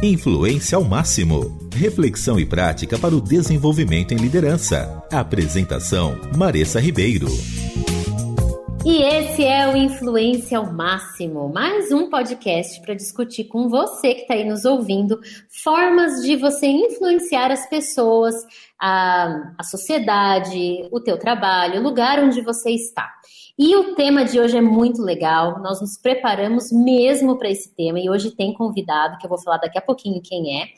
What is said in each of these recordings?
Influência ao máximo. Reflexão e prática para o desenvolvimento em liderança. Apresentação: Maressa Ribeiro. E esse é o Influência ao Máximo, mais um podcast para discutir com você que está aí nos ouvindo formas de você influenciar as pessoas, a, a sociedade, o teu trabalho, o lugar onde você está. E o tema de hoje é muito legal. Nós nos preparamos mesmo para esse tema e hoje tem convidado que eu vou falar daqui a pouquinho quem é.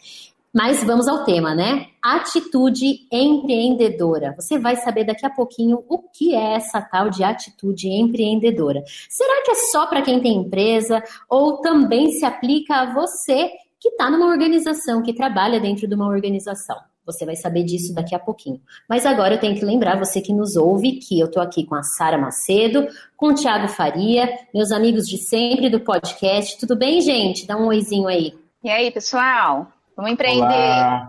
Mas vamos ao tema, né? Atitude empreendedora. Você vai saber daqui a pouquinho o que é essa tal de atitude empreendedora. Será que é só para quem tem empresa ou também se aplica a você que está numa organização, que trabalha dentro de uma organização? Você vai saber disso daqui a pouquinho. Mas agora eu tenho que lembrar você que nos ouve que eu estou aqui com a Sara Macedo, com o Thiago Faria, meus amigos de sempre do podcast. Tudo bem, gente? Dá um oizinho aí. E aí, pessoal? Vamos empreender. Olá.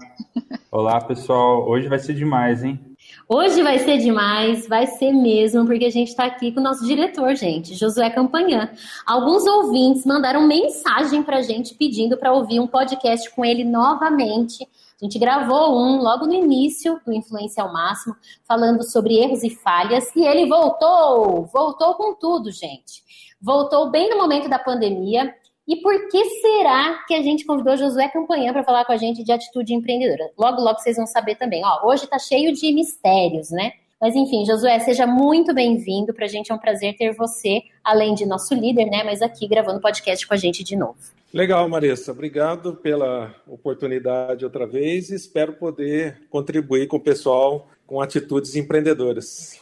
Olá, pessoal. Hoje vai ser demais, hein? Hoje vai ser demais, vai ser mesmo, porque a gente está aqui com o nosso diretor, gente, Josué Campanhã. Alguns ouvintes mandaram mensagem para a gente pedindo para ouvir um podcast com ele novamente. A gente gravou um logo no início do Influência ao Máximo, falando sobre erros e falhas, e ele voltou, voltou com tudo, gente. Voltou bem no momento da pandemia, e por que será que a gente convidou Josué Campanhã para falar com a gente de atitude empreendedora? Logo, logo vocês vão saber também. Ó, hoje está cheio de mistérios, né? Mas enfim, Josué, seja muito bem-vindo. Para a gente é um prazer ter você, além de nosso líder, né? Mas aqui gravando podcast com a gente de novo. Legal, Marissa. Obrigado pela oportunidade outra vez. Espero poder contribuir com o pessoal com atitudes empreendedoras.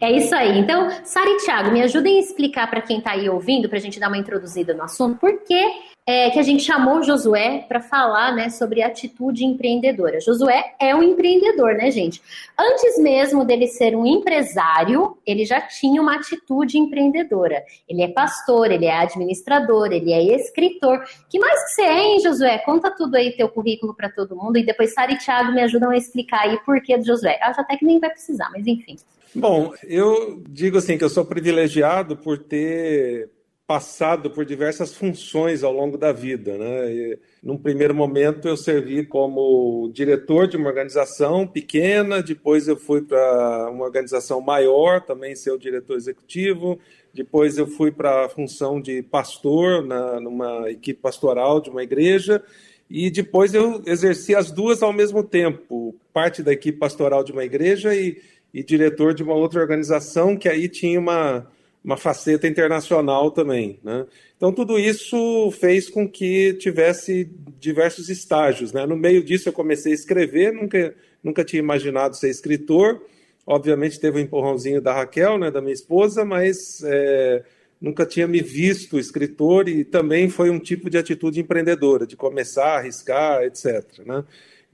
É isso aí. Então, Sara e Thiago, me ajudem a explicar para quem está aí ouvindo, para a gente dar uma introduzida no assunto, por que, é, que a gente chamou o Josué para falar né, sobre atitude empreendedora. Josué é um empreendedor, né, gente? Antes mesmo dele ser um empresário, ele já tinha uma atitude empreendedora. Ele é pastor, ele é administrador, ele é escritor. que mais que você é, hein, Josué? Conta tudo aí, teu currículo para todo mundo, e depois Sara e Thiago me ajudam a explicar aí por que do Josué. Acho até que nem vai precisar, mas enfim. Bom, eu digo assim que eu sou privilegiado por ter passado por diversas funções ao longo da vida, né? E, num primeiro momento eu servi como diretor de uma organização pequena, depois eu fui para uma organização maior, também ser o diretor executivo, depois eu fui para a função de pastor na, numa equipe pastoral de uma igreja e depois eu exerci as duas ao mesmo tempo, parte da equipe pastoral de uma igreja e e diretor de uma outra organização que aí tinha uma, uma faceta internacional também. Né? Então, tudo isso fez com que tivesse diversos estágios. Né? No meio disso, eu comecei a escrever, nunca, nunca tinha imaginado ser escritor. Obviamente, teve um empurrãozinho da Raquel, né, da minha esposa, mas é, nunca tinha me visto escritor e também foi um tipo de atitude empreendedora, de começar arriscar, etc. Né?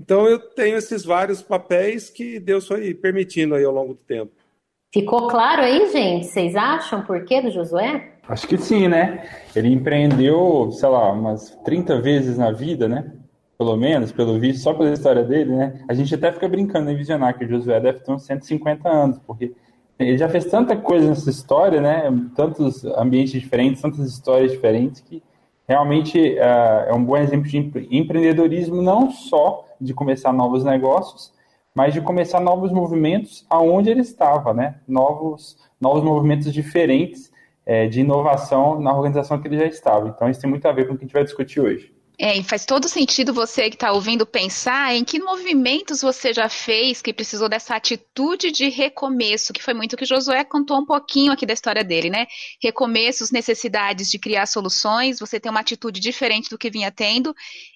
Então eu tenho esses vários papéis que Deus foi permitindo aí ao longo do tempo. Ficou claro aí, gente? Vocês acham por quê do Josué? Acho que sim, né? Ele empreendeu, sei lá, umas 30 vezes na vida, né? Pelo menos, pelo visto, só pela história dele, né? A gente até fica brincando em visionar que o Josué deve ter uns 150 anos, porque ele já fez tanta coisa nessa história, né? Tantos ambientes diferentes, tantas histórias diferentes, que realmente uh, é um bom exemplo de empreendedorismo, não só de começar novos negócios, mas de começar novos movimentos aonde ele estava, né? Novos, novos movimentos diferentes é, de inovação na organização que ele já estava. Então, isso tem muito a ver com o que a gente vai discutir hoje. É, e faz todo sentido você que está ouvindo pensar em que movimentos você já fez que precisou dessa atitude de recomeço, que foi muito que Josué contou um pouquinho aqui da história dele, né? Recomeços, necessidades de criar soluções, você tem uma atitude diferente do que vinha tendo.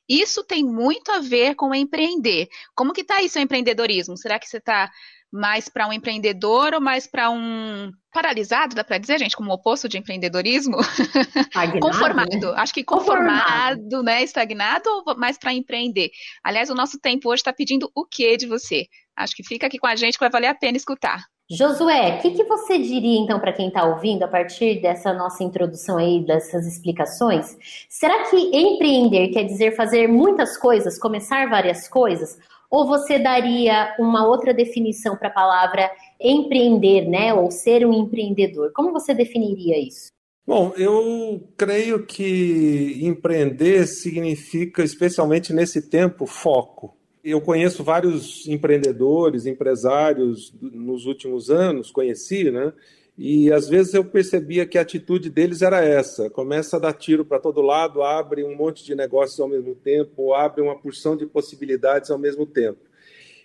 Isso tem muito a ver com empreender. Como que está aí seu empreendedorismo? Será que você está mais para um empreendedor ou mais para um paralisado, dá para dizer, gente, como oposto de empreendedorismo? Estagnado, conformado. Né? Acho que conformado, conformado, né? Estagnado ou mais para empreender? Aliás, o nosso tempo hoje está pedindo o que de você? Acho que fica aqui com a gente que vai valer a pena escutar. Josué, o que, que, você diria então para quem está ouvindo a partir dessa nossa introdução aí, dessas explicações? Será que empreender quer dizer fazer muitas coisas, começar várias coisas? Ou você daria uma outra definição para a palavra empreender, né? Ou ser um empreendedor? Como você definiria isso? Bom, eu creio que empreender significa, especialmente nesse tempo, foco. Eu conheço vários empreendedores, empresários nos últimos anos, conheci, né? E às vezes eu percebia que a atitude deles era essa: começa a dar tiro para todo lado, abre um monte de negócios ao mesmo tempo, abre uma porção de possibilidades ao mesmo tempo.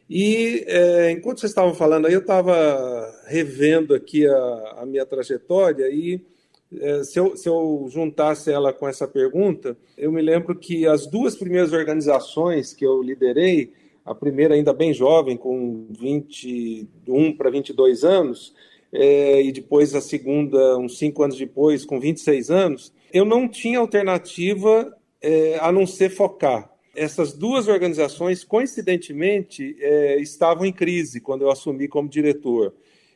E é, enquanto vocês estavam falando aí, eu estava revendo aqui a, a, minha trajetória e é, se, eu, se eu juntasse ela com essa pergunta, eu me lembro que as duas primeiras organizações que eu liderei, a primeira ainda bem jovem, com 21 para 22 anos, é, e depois a segunda, uns cinco anos depois, com 26 anos, eu não tinha alternativa é, a não ser focar. Essas duas organizações, coincidentemente, é, estavam em crise quando eu assumi como diretor.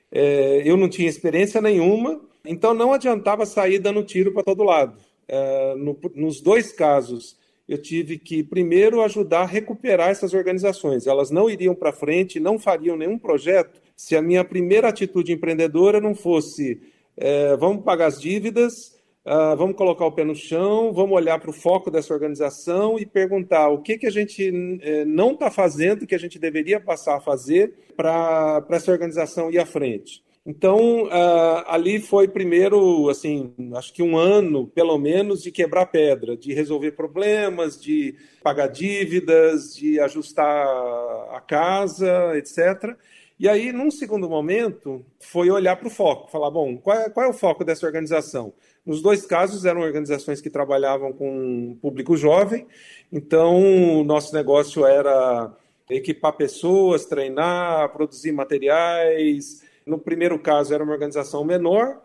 É, eu não tinha experiência nenhuma, então não adiantava sair dando tiro para todo lado. É, no, nos dois casos, eu tive que primeiro ajudar a recuperar essas organizações. Elas não iriam para frente, não fariam nenhum projeto se a minha primeira atitude empreendedora não fosse é, vamos pagar as dívidas, uh, vamos colocar o pé no chão, vamos olhar para o foco dessa organização e perguntar o que, que a gente é, não está fazendo que a gente deveria passar a fazer para essa organização ir à frente. Então, uh, ali foi primeiro, assim, acho que um ano, pelo menos, de quebrar pedra, de resolver problemas, de pagar dívidas, de ajustar a casa, etc. E aí, num segundo momento, foi olhar para o foco, falar, bom, qual é, qual é o foco dessa organização? Nos dois casos, eram organizações que trabalhavam com público jovem, então, nosso negócio era equipar pessoas, treinar, produzir materiais, no primeiro caso, era uma organização menor,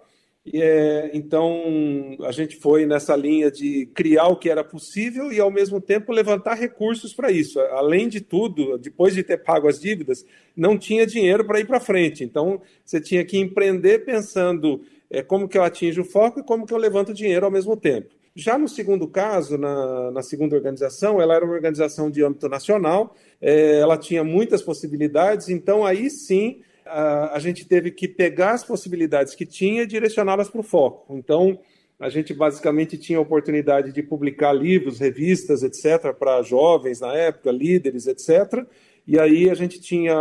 e, é, então a gente foi nessa linha de criar o que era possível e, ao mesmo tempo, levantar recursos para isso. Além de tudo, depois de ter pago as dívidas, não tinha dinheiro para ir para frente. Então, você tinha que empreender pensando é, como que eu atinjo o foco e como que eu levanto dinheiro ao mesmo tempo. Já no segundo caso, na, na segunda organização, ela era uma organização de âmbito nacional, é, ela tinha muitas possibilidades, então aí sim a, a gente teve que pegar as possibilidades que tinha e direcioná-las para o foco. Então, a gente basicamente tinha a oportunidade de publicar livros, revistas, etc., para jovens na época, líderes, etc. E aí a gente tinha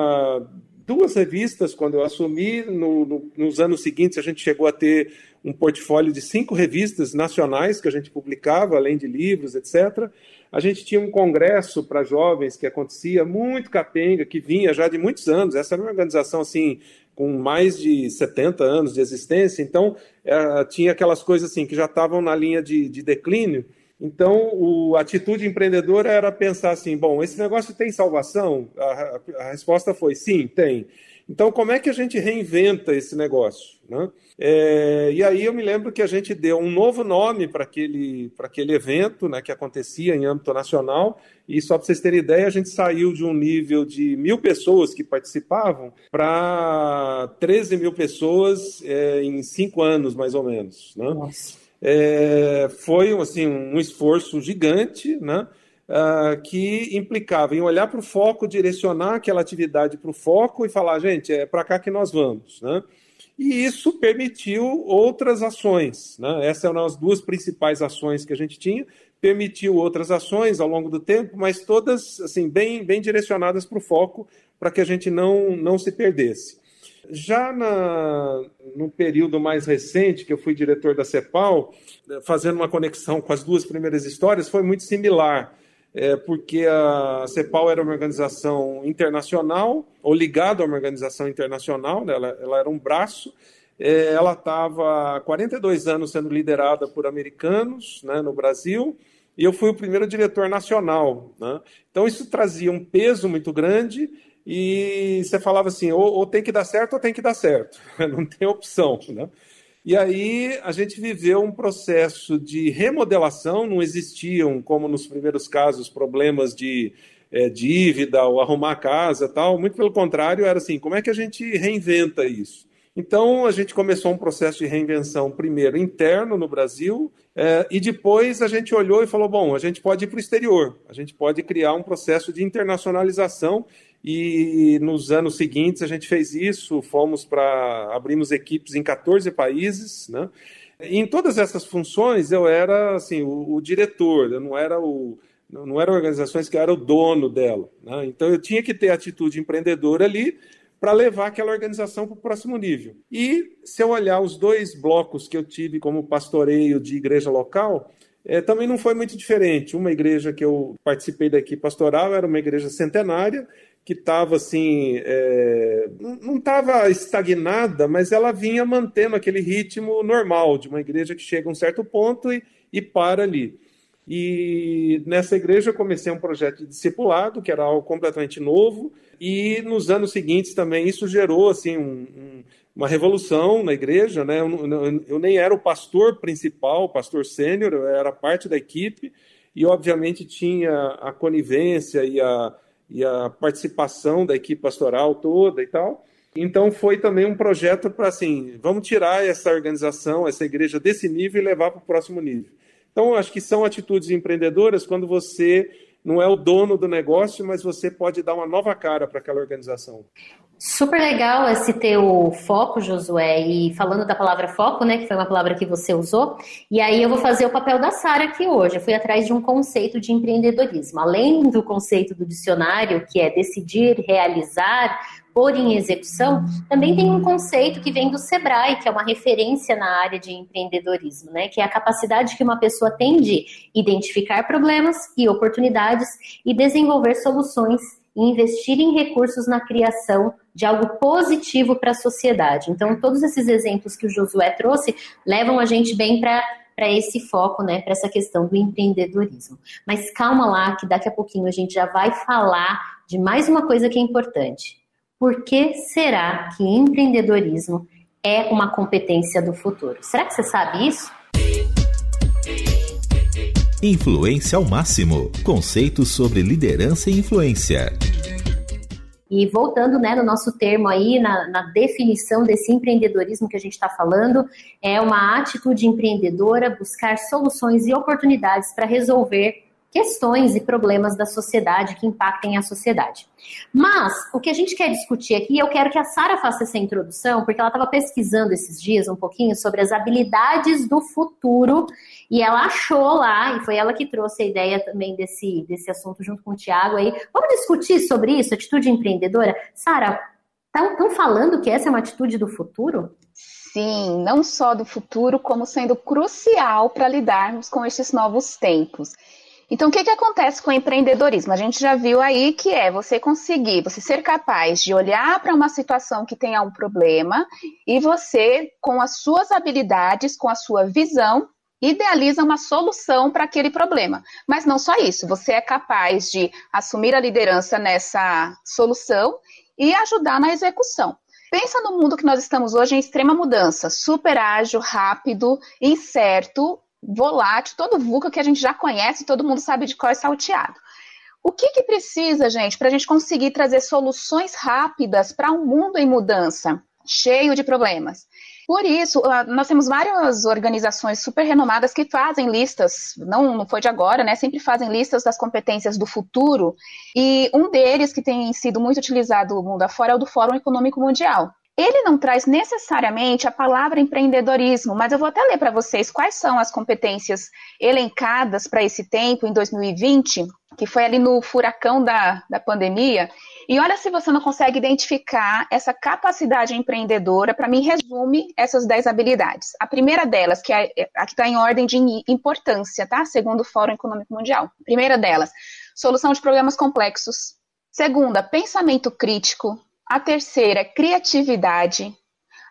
duas revistas quando eu assumi. No, no, nos anos seguintes, a gente chegou a ter um portfólio de cinco revistas nacionais que a gente publicava, além de livros, etc. A gente tinha um congresso para jovens que acontecia muito capenga, que vinha já de muitos anos. Essa era uma organização assim com mais de 70 anos de existência, então é, tinha aquelas coisas assim que já estavam na linha de, de declínio. Então, a atitude empreendedora era pensar assim: bom, esse negócio tem salvação? A, a, resposta foi sim, tem. Então, como é que a gente reinventa esse negócio? Né? É, e aí eu me lembro que a gente deu um novo nome para aquele, aquele evento né, que acontecia em âmbito nacional, e só para vocês terem ideia, a gente saiu de um nível de mil pessoas que participavam para 13 mil pessoas é, em cinco anos, mais ou menos. Né? É, foi assim, um esforço gigante, né? uh, que implicava em olhar para o foco, direcionar aquela atividade para o foco e falar, gente, é para cá que nós vamos. Né? E isso permitiu outras ações. Né? Essas eram as duas principais ações que a gente tinha. Permitiu outras ações ao longo do tempo, mas todas assim bem, bem direcionadas para o foco, para que a gente não, não se perdesse. Já na, no período mais recente, que eu fui diretor da CEPAL, fazendo uma conexão com as duas primeiras histórias, foi muito similar é, porque a CEPAL era uma organização internacional, ou ligada a uma organização internacional, né? ela, ela, era um braço, é, ela estava há 42 anos sendo liderada por americanos né, no Brasil, e eu fui o primeiro diretor nacional. Né? Então isso trazia um peso muito grande, e você falava assim, ou, ou tem que dar certo ou tem que dar certo, não tem opção. Né? E aí a gente viveu um processo de remodelação, não existiam, como nos primeiros casos, problemas de é, dívida ou arrumar casa tal. Muito pelo contrário, era assim, como é que a gente reinventa isso? Então a gente começou um processo de reinvenção, primeiro interno no Brasil, é, e depois a gente olhou e falou: bom, a gente pode ir para o exterior, a gente pode criar um processo de internacionalização e nos anos seguintes a gente fez isso, fomos para abrimos equipes em 14 países, né? Em todas essas funções eu era assim o, o diretor, eu não era o não eram organizações que eu era o dono dela. Né? Então eu tinha que ter atitude empreendedora ali para levar aquela organização para o próximo nível. E se eu olhar os dois blocos que eu tive como pastoreio de igreja local, é, também não foi muito diferente. Uma igreja que eu participei daqui pastoral era uma igreja centenária, que estava assim, é, não estava estagnada, mas ela vinha mantendo aquele ritmo normal de uma igreja que chega a um certo ponto e, e para ali. E nessa igreja eu comecei um projeto de discipulado, que era algo completamente novo, e nos anos seguintes também isso gerou assim um, um, uma revolução na igreja, né? Eu, eu, nem era o pastor principal, o pastor sênior, eu era parte da equipe e obviamente tinha a conivência e a, e a participação da equipe pastoral toda e tal. Então foi também um projeto para assim, vamos tirar essa organização, essa igreja desse nível e levar para o próximo nível. Então acho que são atitudes empreendedoras quando você não é o dono do negócio, mas você pode dar uma nova cara para aquela organização. Super legal esse teu foco, Josué, e falando da palavra foco, né, que foi uma palavra que você usou, e aí eu vou fazer o papel da Sara aqui hoje. Eu fui atrás de um conceito de empreendedorismo. Além do conceito do dicionário, que é decidir, realizar, pôr em execução, também tem um conceito que vem do Sebrae, que é uma referência na área de empreendedorismo, né? Que é a capacidade que uma pessoa tem de identificar problemas e oportunidades e desenvolver soluções e investir em recursos na criação de algo positivo para a sociedade. Então, todos esses exemplos que o Josué trouxe levam a gente bem para para esse foco, né, para essa questão do empreendedorismo. Mas calma lá, que daqui a pouquinho a gente já vai falar de mais uma coisa que é importante. Por que será que empreendedorismo é uma competência do futuro? Será que você sabe isso? Influência ao máximo. Conceitos sobre liderança e influência. E voltando né, no nosso termo aí, na, na definição desse empreendedorismo que a gente está falando, é uma atitude empreendedora, buscar soluções e oportunidades para resolver questões e problemas da sociedade que impactem a sociedade. Mas o que a gente quer discutir aqui, eu quero que a Sara faça essa introdução, porque ela estava pesquisando esses dias um pouquinho sobre as habilidades do futuro e ela achou lá, e foi ela que trouxe a ideia também desse, desse assunto junto com o Tiago aí. Vamos discutir sobre isso, atitude empreendedora? Sara, estão falando que essa é uma atitude do futuro? Sim, não só do futuro, como sendo crucial para lidarmos com estes novos tempos. Então, o que, que acontece com o empreendedorismo? A gente já viu aí que é você conseguir, você ser capaz de olhar para uma situação que tenha um problema e você, com as suas habilidades, com a sua visão, idealiza uma solução para aquele problema. Mas não só isso, você é capaz de assumir a liderança nessa solução e ajudar na execução. Pensa no mundo que nós estamos hoje em extrema mudança, super ágil, rápido, incerto volátil, todo VUCA que a gente já conhece, todo mundo sabe de qual é salteado. O que, que precisa, gente, para a gente conseguir trazer soluções rápidas para um mundo em mudança, cheio de problemas? Por isso, ah, nós temos várias organizações super renomadas que fazem listas, não, não foi de agora, né? Sempre fazem listas das competências do futuro. E um deles que tem sido muito utilizado mundo afora é o do Fórum Econômico Mundial. Ele não traz necessariamente a palavra empreendedorismo, mas eu vou até ler para vocês quais são as competências elencadas para esse tempo, em 2020, que foi ali no furacão da, da pandemia. E olha se você não consegue identificar essa capacidade empreendedora, para mim, resume essas 10 habilidades. A primeira delas, que é a que está em ordem de importância, tá? Segundo o Fórum Econômico Mundial. Primeira delas, solução de problemas complexos. Segunda, pensamento crítico. A terceira, criatividade.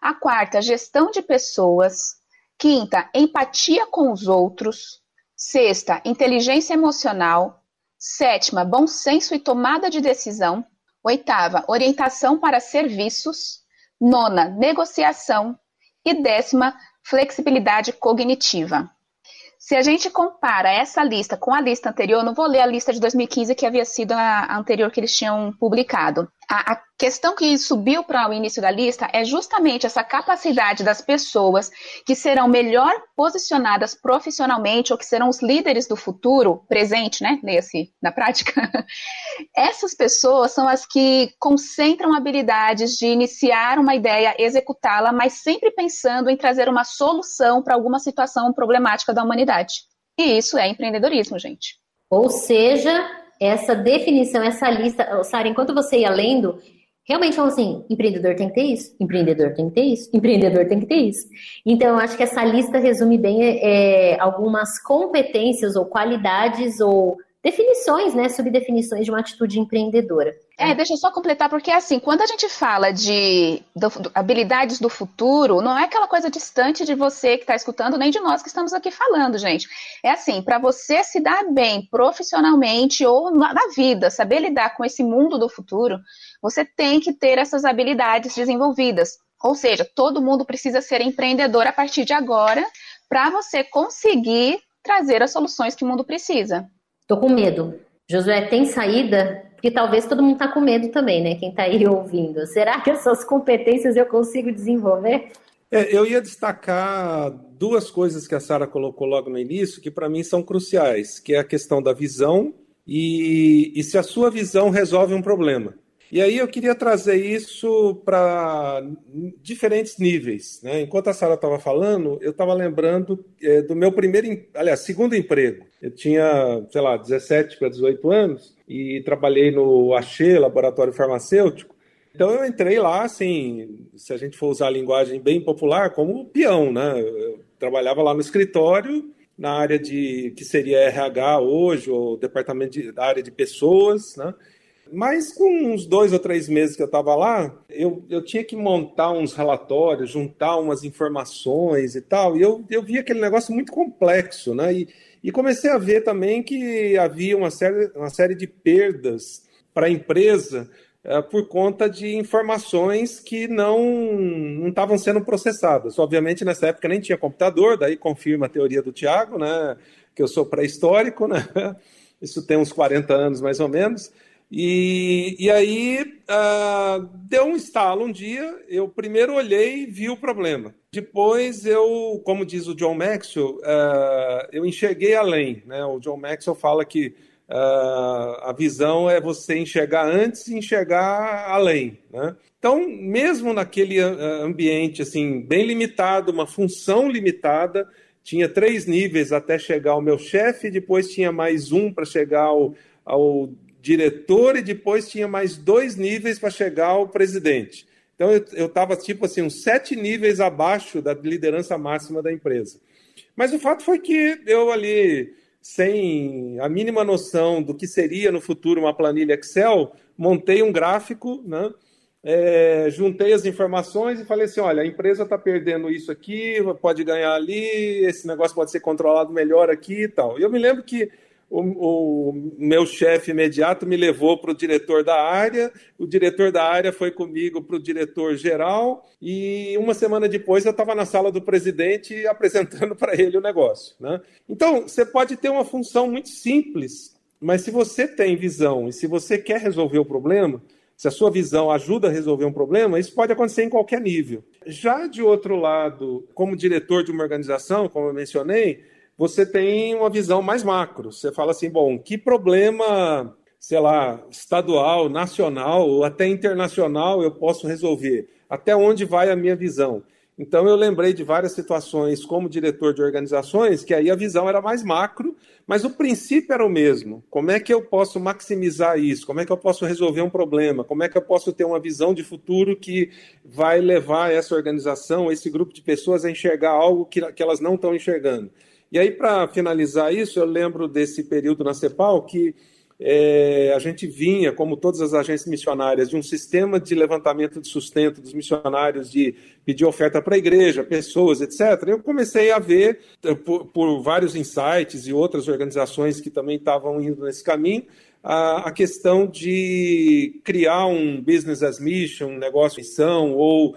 A quarta, gestão de pessoas. Quinta, empatia com os outros. Sexta, inteligência emocional. Sétima, bom senso e tomada de decisão. Oitava, orientação para serviços. Nona, negociação. E décima, flexibilidade cognitiva. Se a gente compara essa lista com a lista anterior, não vou ler a lista de 2015 que havia sido a anterior que eles tinham publicado. A, a questão que subiu para o início da lista é justamente essa capacidade das pessoas que serão melhor posicionadas profissionalmente ou que serão os líderes do futuro, presente, né? Nesse, na prática. Essas pessoas são as que concentram habilidades de iniciar uma ideia, executá-la, mas sempre pensando em trazer uma solução para alguma situação problemática da humanidade. E isso é empreendedorismo, gente. Ou seja, essa definição, essa lista, Sara, enquanto você ia lendo, realmente falam assim, empreendedor tem que ter isso, empreendedor tem que ter isso, empreendedor tem que ter isso. Então, eu acho que essa lista resume bem é, algumas competências ou qualidades ou definições, né, subdefinições de uma atitude empreendedora. É, deixa eu só completar, porque assim, quando a gente fala de do, do, habilidades do futuro, não é aquela coisa distante de você que está escutando, nem de nós que estamos aqui falando, gente. É assim, para você se dar bem profissionalmente ou na, na vida, saber lidar com esse mundo do futuro, você tem que ter essas habilidades desenvolvidas. Ou seja, todo mundo precisa ser empreendedor a partir de agora, para você conseguir trazer as soluções que o mundo precisa. Tô com medo. Josué, tem saída? Porque talvez todo mundo tá com medo também, né? Quem tá aí ouvindo. Será que essas competências eu consigo desenvolver? É, eu ia destacar duas coisas que a Sara colocou logo no início, que para mim são cruciais, que é a questão da visão e, e se a sua visão resolve um problema. E aí eu queria trazer isso para diferentes níveis. Né? Enquanto a Sara estava falando, eu estava lembrando é, do meu primeiro, aliás, segundo emprego. Eu tinha, sei lá, 17 para 18 anos e trabalhei no Axê, laboratório farmacêutico. Então eu entrei lá, assim, se a gente for usar a linguagem bem popular, como peão, né? Eu trabalhava lá no escritório, na área de que seria RH hoje, ou departamento de, área de pessoas, né? Mas com uns dois ou três meses que eu estava lá, eu, eu tinha que montar uns relatórios, juntar umas informações e tal, e eu, eu vi aquele negócio muito complexo, né? E, e comecei a ver também que havia uma série, uma série de perdas para a empresa é, por conta de informações que não estavam sendo processadas. Obviamente, nessa época nem tinha computador, daí confirma a teoria do Tiago, né? Que eu sou pré-histórico, né? Isso tem uns 40 anos mais ou menos. E, e aí uh, deu um estalo um dia. Eu primeiro olhei e vi o problema. Depois eu, como diz o John Maxwell, uh, eu enxerguei além. Né? O John Maxwell fala que uh, a visão é você enxergar antes e enxergar além. Né? Então, mesmo naquele ambiente assim bem limitado, uma função limitada, tinha três níveis até chegar ao meu chefe, depois tinha mais um para chegar ao, ao diretor e depois tinha mais dois níveis para chegar ao presidente. Então eu estava tipo assim, uns sete níveis abaixo da liderança máxima da empresa. Mas o fato foi que eu ali, sem a mínima noção do que seria no futuro uma planilha Excel, montei um gráfico, né? É, juntei as informações e falei assim: olha, a empresa está perdendo isso aqui, pode ganhar ali, esse negócio pode ser controlado melhor aqui e tal. E eu me lembro que o, o meu chefe imediato me levou para o diretor da área, o diretor da área foi comigo para o diretor geral, e uma semana depois eu estava na sala do presidente apresentando para ele o negócio. Né? Então, você pode ter uma função muito simples, mas se você tem visão e se você quer resolver o problema, se a sua visão ajuda a resolver um problema, isso pode acontecer em qualquer nível. Já de outro lado, como diretor de uma organização, como eu mencionei, você tem uma visão mais macro. Você fala assim, bom, que problema, sei lá, estadual, nacional ou até internacional eu posso resolver? Até onde vai a minha visão? Então eu lembrei de várias situações como diretor de organizações que aí a visão era mais macro, mas o princípio era o mesmo. Como é que eu posso maximizar isso? Como é que eu posso resolver um problema? Como é que eu posso ter uma visão de futuro que vai levar essa organização, esse grupo de pessoas a enxergar algo que, que elas não estão enxergando? E aí, para finalizar isso, eu lembro desse período na CEPAL que é, a gente vinha, como todas as agências missionárias, de um sistema de levantamento de sustento dos missionários, de pedir oferta para a igreja, pessoas, etc. Eu comecei a ver, eh, por, por, vários insights e outras organizações que também estavam indo nesse caminho, a, questão de criar um business as mission, um negócio missão, ou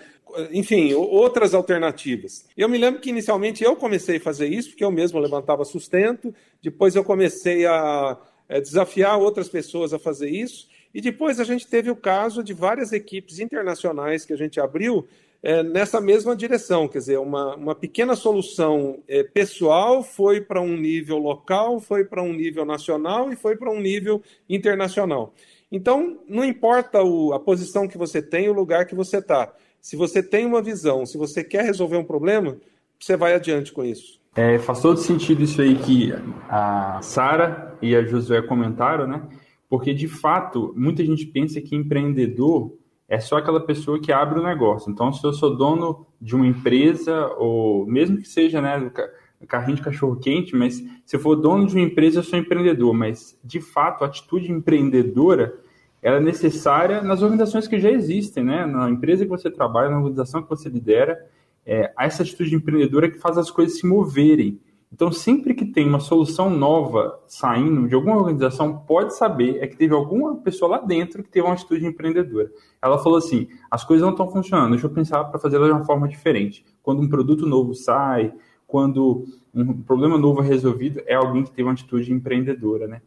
enfim, outras alternativas. Eu me lembro que inicialmente eu comecei a fazer isso, porque eu mesmo levantava sustento, depois eu comecei a é, desafiar outras pessoas a fazer isso, E depois a gente teve o caso de várias equipes internacionais que a gente abriu é, nessa mesma direção, quer dizer, uma, uma pequena solução é, pessoal foi para um nível local, foi para um nível nacional e foi para um nível internacional. Então, não importa o, a posição que você tem, o lugar que você está. Se você tem uma visão, se você quer resolver um problema, você vai adiante com isso. É, faz todo sentido isso aí que a Sara e a Josué comentaram, né? Porque, de fato, muita gente pensa que empreendedor é só aquela pessoa que abre o negócio. Então, se eu sou dono de uma empresa, ou mesmo que seja né, carrinho de cachorro quente, mas se eu for dono de uma empresa, eu sou empreendedor. Mas, de fato, a atitude empreendedora ela é necessária nas organizações que já existem, né? Na empresa que você trabalha, na organização que você lidera, é, essa atitude empreendedora que faz as coisas se moverem. Então, sempre que tem uma solução nova saindo de alguma organização, pode saber é que teve alguma pessoa lá dentro que teve uma atitude empreendedora. Ela falou assim: as coisas não estão funcionando, deixa eu pensar para fazer de uma forma diferente. Quando um produto novo sai, quando um problema novo é resolvido, é alguém que teve uma atitude empreendedora, né?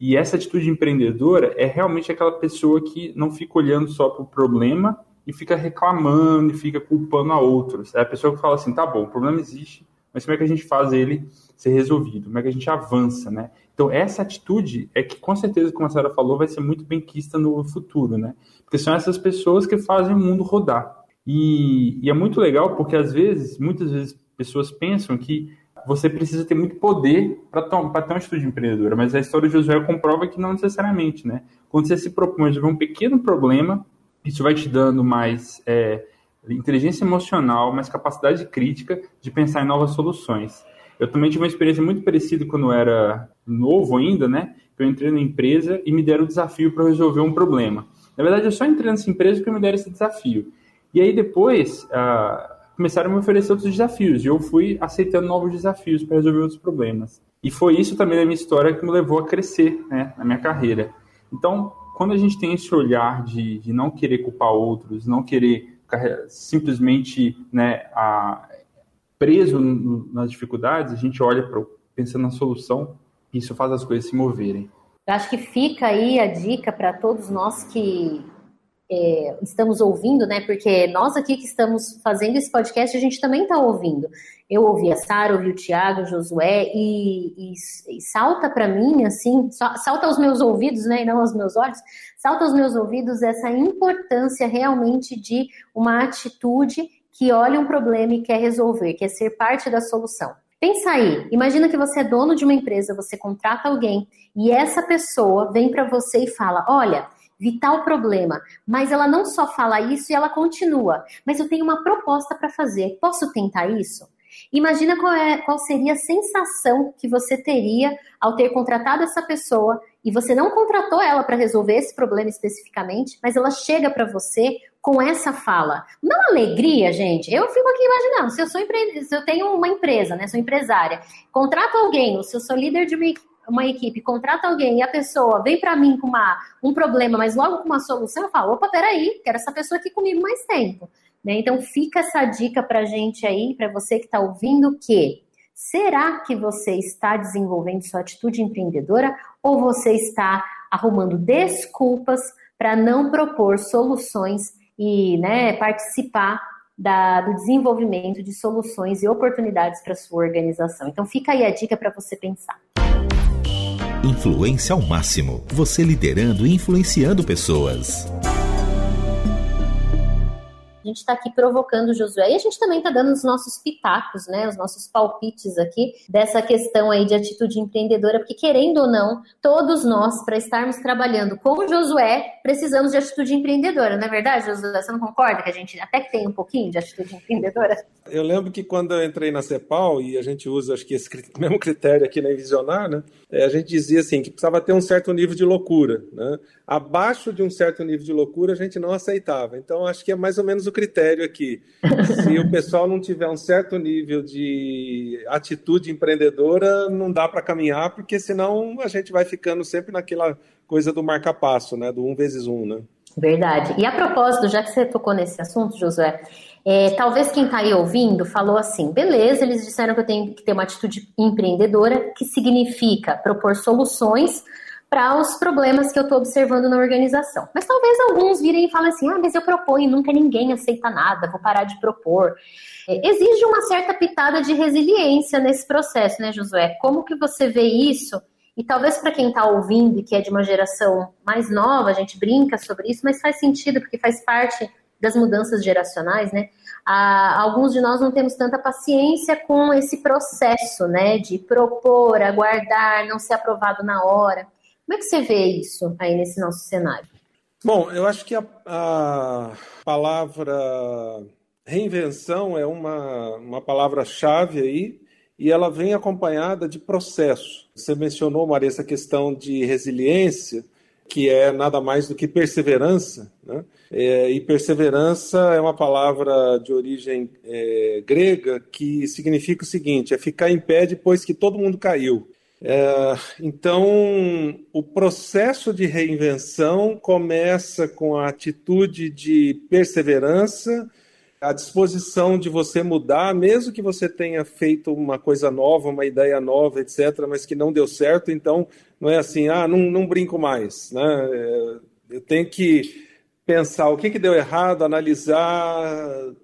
E essa atitude empreendedora é realmente aquela pessoa que não fica olhando só para o problema e fica reclamando e fica culpando a outros. É a pessoa que fala assim: tá bom, o problema existe, mas como é que a gente faz ele ser resolvido? Como é que a gente avança, né? Então, essa atitude é que, com certeza, como a Sarah falou, vai ser muito bem quista no futuro, né? Porque são essas pessoas que fazem o mundo rodar. E, e é muito legal porque, às vezes, muitas vezes, pessoas pensam que você precisa ter muito poder para ter uma atitude empreendedora, mas a história de Josué comprova que não necessariamente, né? Quando você se propõe a resolver um pequeno problema, isso vai te dando mais é, inteligência emocional, mais capacidade crítica de pensar em novas soluções. Eu também tive uma experiência muito parecida quando eu era novo ainda, né? Eu entrei na empresa e me deram o desafio para resolver um problema. Na verdade, eu só entrei nessa empresa porque me deram esse desafio. E aí depois ah, começaram a me oferecer outros desafios e eu fui aceitando novos desafios para resolver outros problemas. E foi isso também na minha história que me levou a crescer, né, na minha carreira. Então, quando a gente tem esse olhar de, de não querer culpar outros, não querer simplesmente né, a, preso nas dificuldades, a gente olha pensando na solução, e isso faz as coisas se moverem. Eu acho que fica aí a dica para todos nós que é, estamos ouvindo, né? Porque nós aqui que estamos fazendo esse podcast, a gente também está ouvindo. Eu ouvi a Sara, ouvi o Tiago, o Josué, e, e, e salta para mim, assim, salta aos meus ouvidos, né? E não aos meus olhos, salta aos meus ouvidos essa importância realmente de uma atitude que olha um problema e quer resolver, quer ser parte da solução. Pensa aí, imagina que você é dono de uma empresa, você contrata alguém e essa pessoa vem para você e fala: Olha, vital problema. Mas ela não só fala isso e ela continua. Mas eu tenho uma proposta para fazer. Posso tentar isso? Imagina qual, é, qual seria a sensação que você teria ao ter contratado essa pessoa e você não contratou ela para resolver esse problema especificamente, mas ela chega para você com essa fala. Não alegria, gente. Eu fico aqui imaginando, se eu sou empre... se eu tenho uma empresa, né, sou empresária, contrato alguém, se eu sou líder de uma uma equipe contrata alguém e a pessoa vem para mim com uma, um problema, mas logo com uma solução, eu falo, opa, peraí, quero essa pessoa aqui comigo mais tempo. Né? Então fica essa dica para gente aí, para você que está ouvindo, que será que você está desenvolvendo sua atitude empreendedora ou você está arrumando desculpas para não propor soluções e né, participar da, do desenvolvimento de soluções e oportunidades para sua organização. Então fica aí a dica para você pensar. Influência ao máximo. Você liderando e influenciando pessoas. Gente está aqui provocando Josué e a gente também está dando os nossos pitacos, né? Os nossos palpites aqui dessa questão aí de atitude empreendedora, porque querendo ou não, todos nós, para estarmos trabalhando com Josué, precisamos de atitude empreendedora, não é verdade, Josué? Você não concorda que a gente até que tem um pouquinho de atitude empreendedora? Eu lembro que quando eu entrei na CEPAL, e a gente usa acho que esse mesmo critério aqui na Envisionar, né? É, a gente dizia assim que precisava ter um certo nível de loucura, né? Abaixo de um certo nível de loucura a gente não aceitava. Então acho que é mais ou menos o critério aqui. Se o pessoal não tiver um certo nível de atitude empreendedora, não dá para caminhar, porque senão a gente vai ficando sempre naquela coisa do marca-passo, né? Do um vezes um, né? Verdade. E a propósito, já que você tocou nesse assunto, Josué, é, talvez quem está aí ouvindo falou assim: beleza, eles disseram que eu tenho que ter uma atitude empreendedora, que significa propor soluções para os problemas que eu estou observando na organização. Mas talvez alguns virem e falem assim: ah, mas eu proponho, nunca ninguém aceita nada, vou parar de propor. É, exige uma certa pitada de resiliência nesse processo, né, Josué? Como que você vê isso? E talvez para quem está ouvindo e que é de uma geração mais nova, a gente brinca sobre isso, mas faz sentido, porque faz parte das mudanças geracionais, né? Ah, alguns de nós não temos tanta paciência com esse processo, né? De propor, aguardar, não ser aprovado na hora. Como é que você vê isso aí nesse nosso cenário? Bom, eu acho que a, a palavra reinvenção é uma, uma palavra-chave aí e ela vem acompanhada de processo. Você mencionou, Maria, essa questão de resiliência, que é nada mais do que perseverança. Né? É, e perseverança é uma palavra de origem é, grega que significa o seguinte: é ficar em pé depois que todo mundo caiu. É, então, o processo de reinvenção começa com a atitude de perseverança, a disposição de você mudar, mesmo que você tenha feito uma coisa nova, uma ideia nova, etc., mas que não deu certo, então não é assim, ah, não, não brinco mais. Né? É, eu tenho que pensar o que, que deu errado, analisar,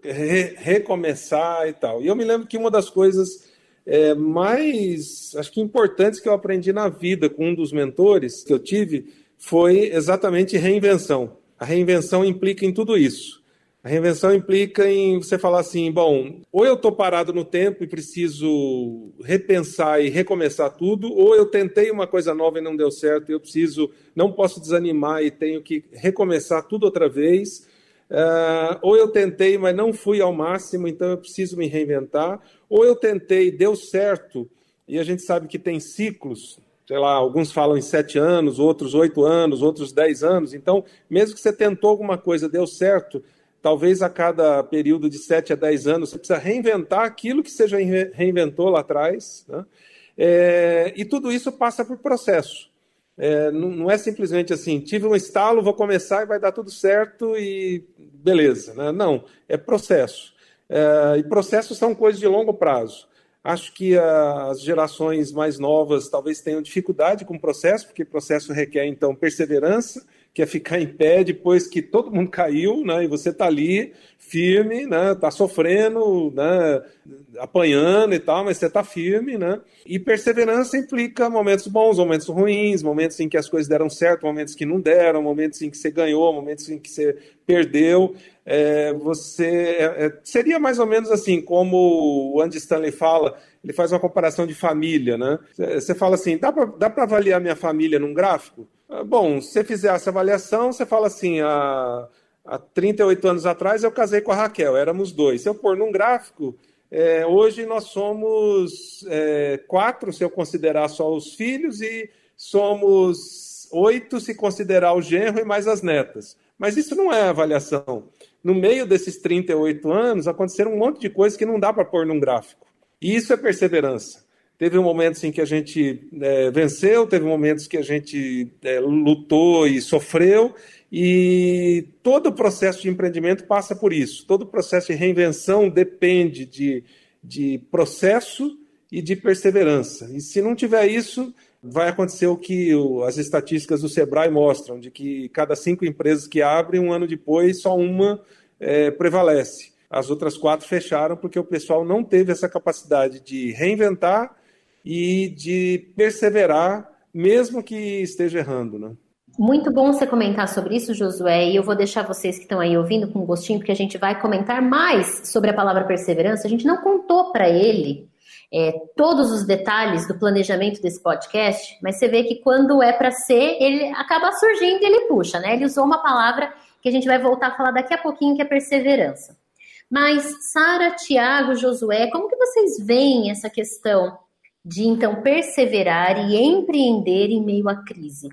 re, recomeçar e tal. E eu me lembro que uma das coisas é, mais, acho que importantes que eu aprendi na vida com um dos mentores que eu tive foi exatamente reinvenção. A reinvenção implica em tudo isso. A reinvenção implica em você falar assim, bom, ou eu estou parado no tempo e preciso repensar e recomeçar tudo, ou eu tentei uma coisa nova e não deu certo, e eu preciso, não posso desanimar e tenho que recomeçar tudo outra vez. Uh, ou eu tentei, mas não fui ao máximo, então eu preciso me reinventar. Ou eu tentei, deu certo, e a gente sabe que tem ciclos, sei lá, alguns falam em sete anos, outros oito anos, outros dez anos. Então, mesmo que você tentou alguma coisa, deu certo, talvez a cada período de sete a dez anos você precisa reinventar aquilo que você já reinventou lá atrás. Né? É, e tudo isso passa por processo. É, não, não, é simplesmente assim, tive um estalo, vou começar e vai dar tudo certo e beleza. Né? Não, é processo. É, e processos são coisas de longo prazo. Acho que as gerações mais novas talvez tenham dificuldade com o processo, porque processo requer, então, perseverança, que é ficar em pé depois que todo mundo caiu, né? E você está ali firme, né? Está sofrendo, né? Apanhando e tal, mas você está firme, né? E perseverança implica momentos bons, momentos ruins, momentos em que as coisas deram certo, momentos que não deram, momentos em que você ganhou, momentos em que você perdeu. É, você é, é seria mais ou menos assim como o Andy Stanley fala. Ele faz uma comparação de família, né? Você fala assim, dá para avaliar minha família num gráfico? Ah, bom, se você fizer essa avaliação, você fala assim: há, há 38 anos atrás eu casei com a Raquel, éramos dois. Se eu pôr num gráfico, é, hoje nós somos é, quatro, se eu considerar só os filhos, e somos oito, se considerar o genro e mais as netas. Mas isso não é avaliação. No meio desses 38 anos, aconteceram um monte de coisas que não dá para pôr num gráfico. E isso é perseverança. Teve momentos em que a gente é, venceu, teve momentos que a gente é, lutou e sofreu, e todo o processo de empreendimento passa por isso. Todo o processo de reinvenção depende de, de processo e de perseverança. E se não tiver isso, vai acontecer o que as estatísticas do Sebrae mostram, de que cada cinco empresas que abrem, um ano depois, só uma é, prevalece. As outras quatro fecharam porque o pessoal não teve essa capacidade de reinventar e de perseverar, mesmo que esteja errando, né? Muito bom você comentar sobre isso, Josué, e eu vou deixar vocês que estão aí ouvindo com gostinho, porque a gente vai comentar mais sobre a palavra perseverança. A gente não contou para ele é, todos os detalhes do planejamento desse podcast, mas você vê que quando é para ser, ele acaba surgindo e ele puxa, né? Ele usou uma palavra que a gente vai voltar a falar daqui a pouquinho, que é perseverança. Mas, Sara, Tiago, Josué, como que vocês veem essa questão de então perseverar e empreender em meio à crise.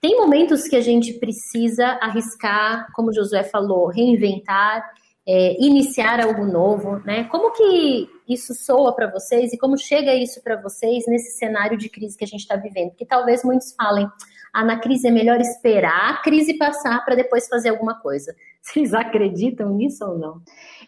Tem momentos que a gente precisa arriscar, como Josué falou, reinventar, é, iniciar algo novo, né? Como que isso soa para vocês e como chega isso para vocês nesse cenário de crise que a gente está vivendo? Que talvez muitos falem, ah, na crise é melhor esperar a crise passar para depois fazer alguma coisa. Vocês acreditam nisso ou não?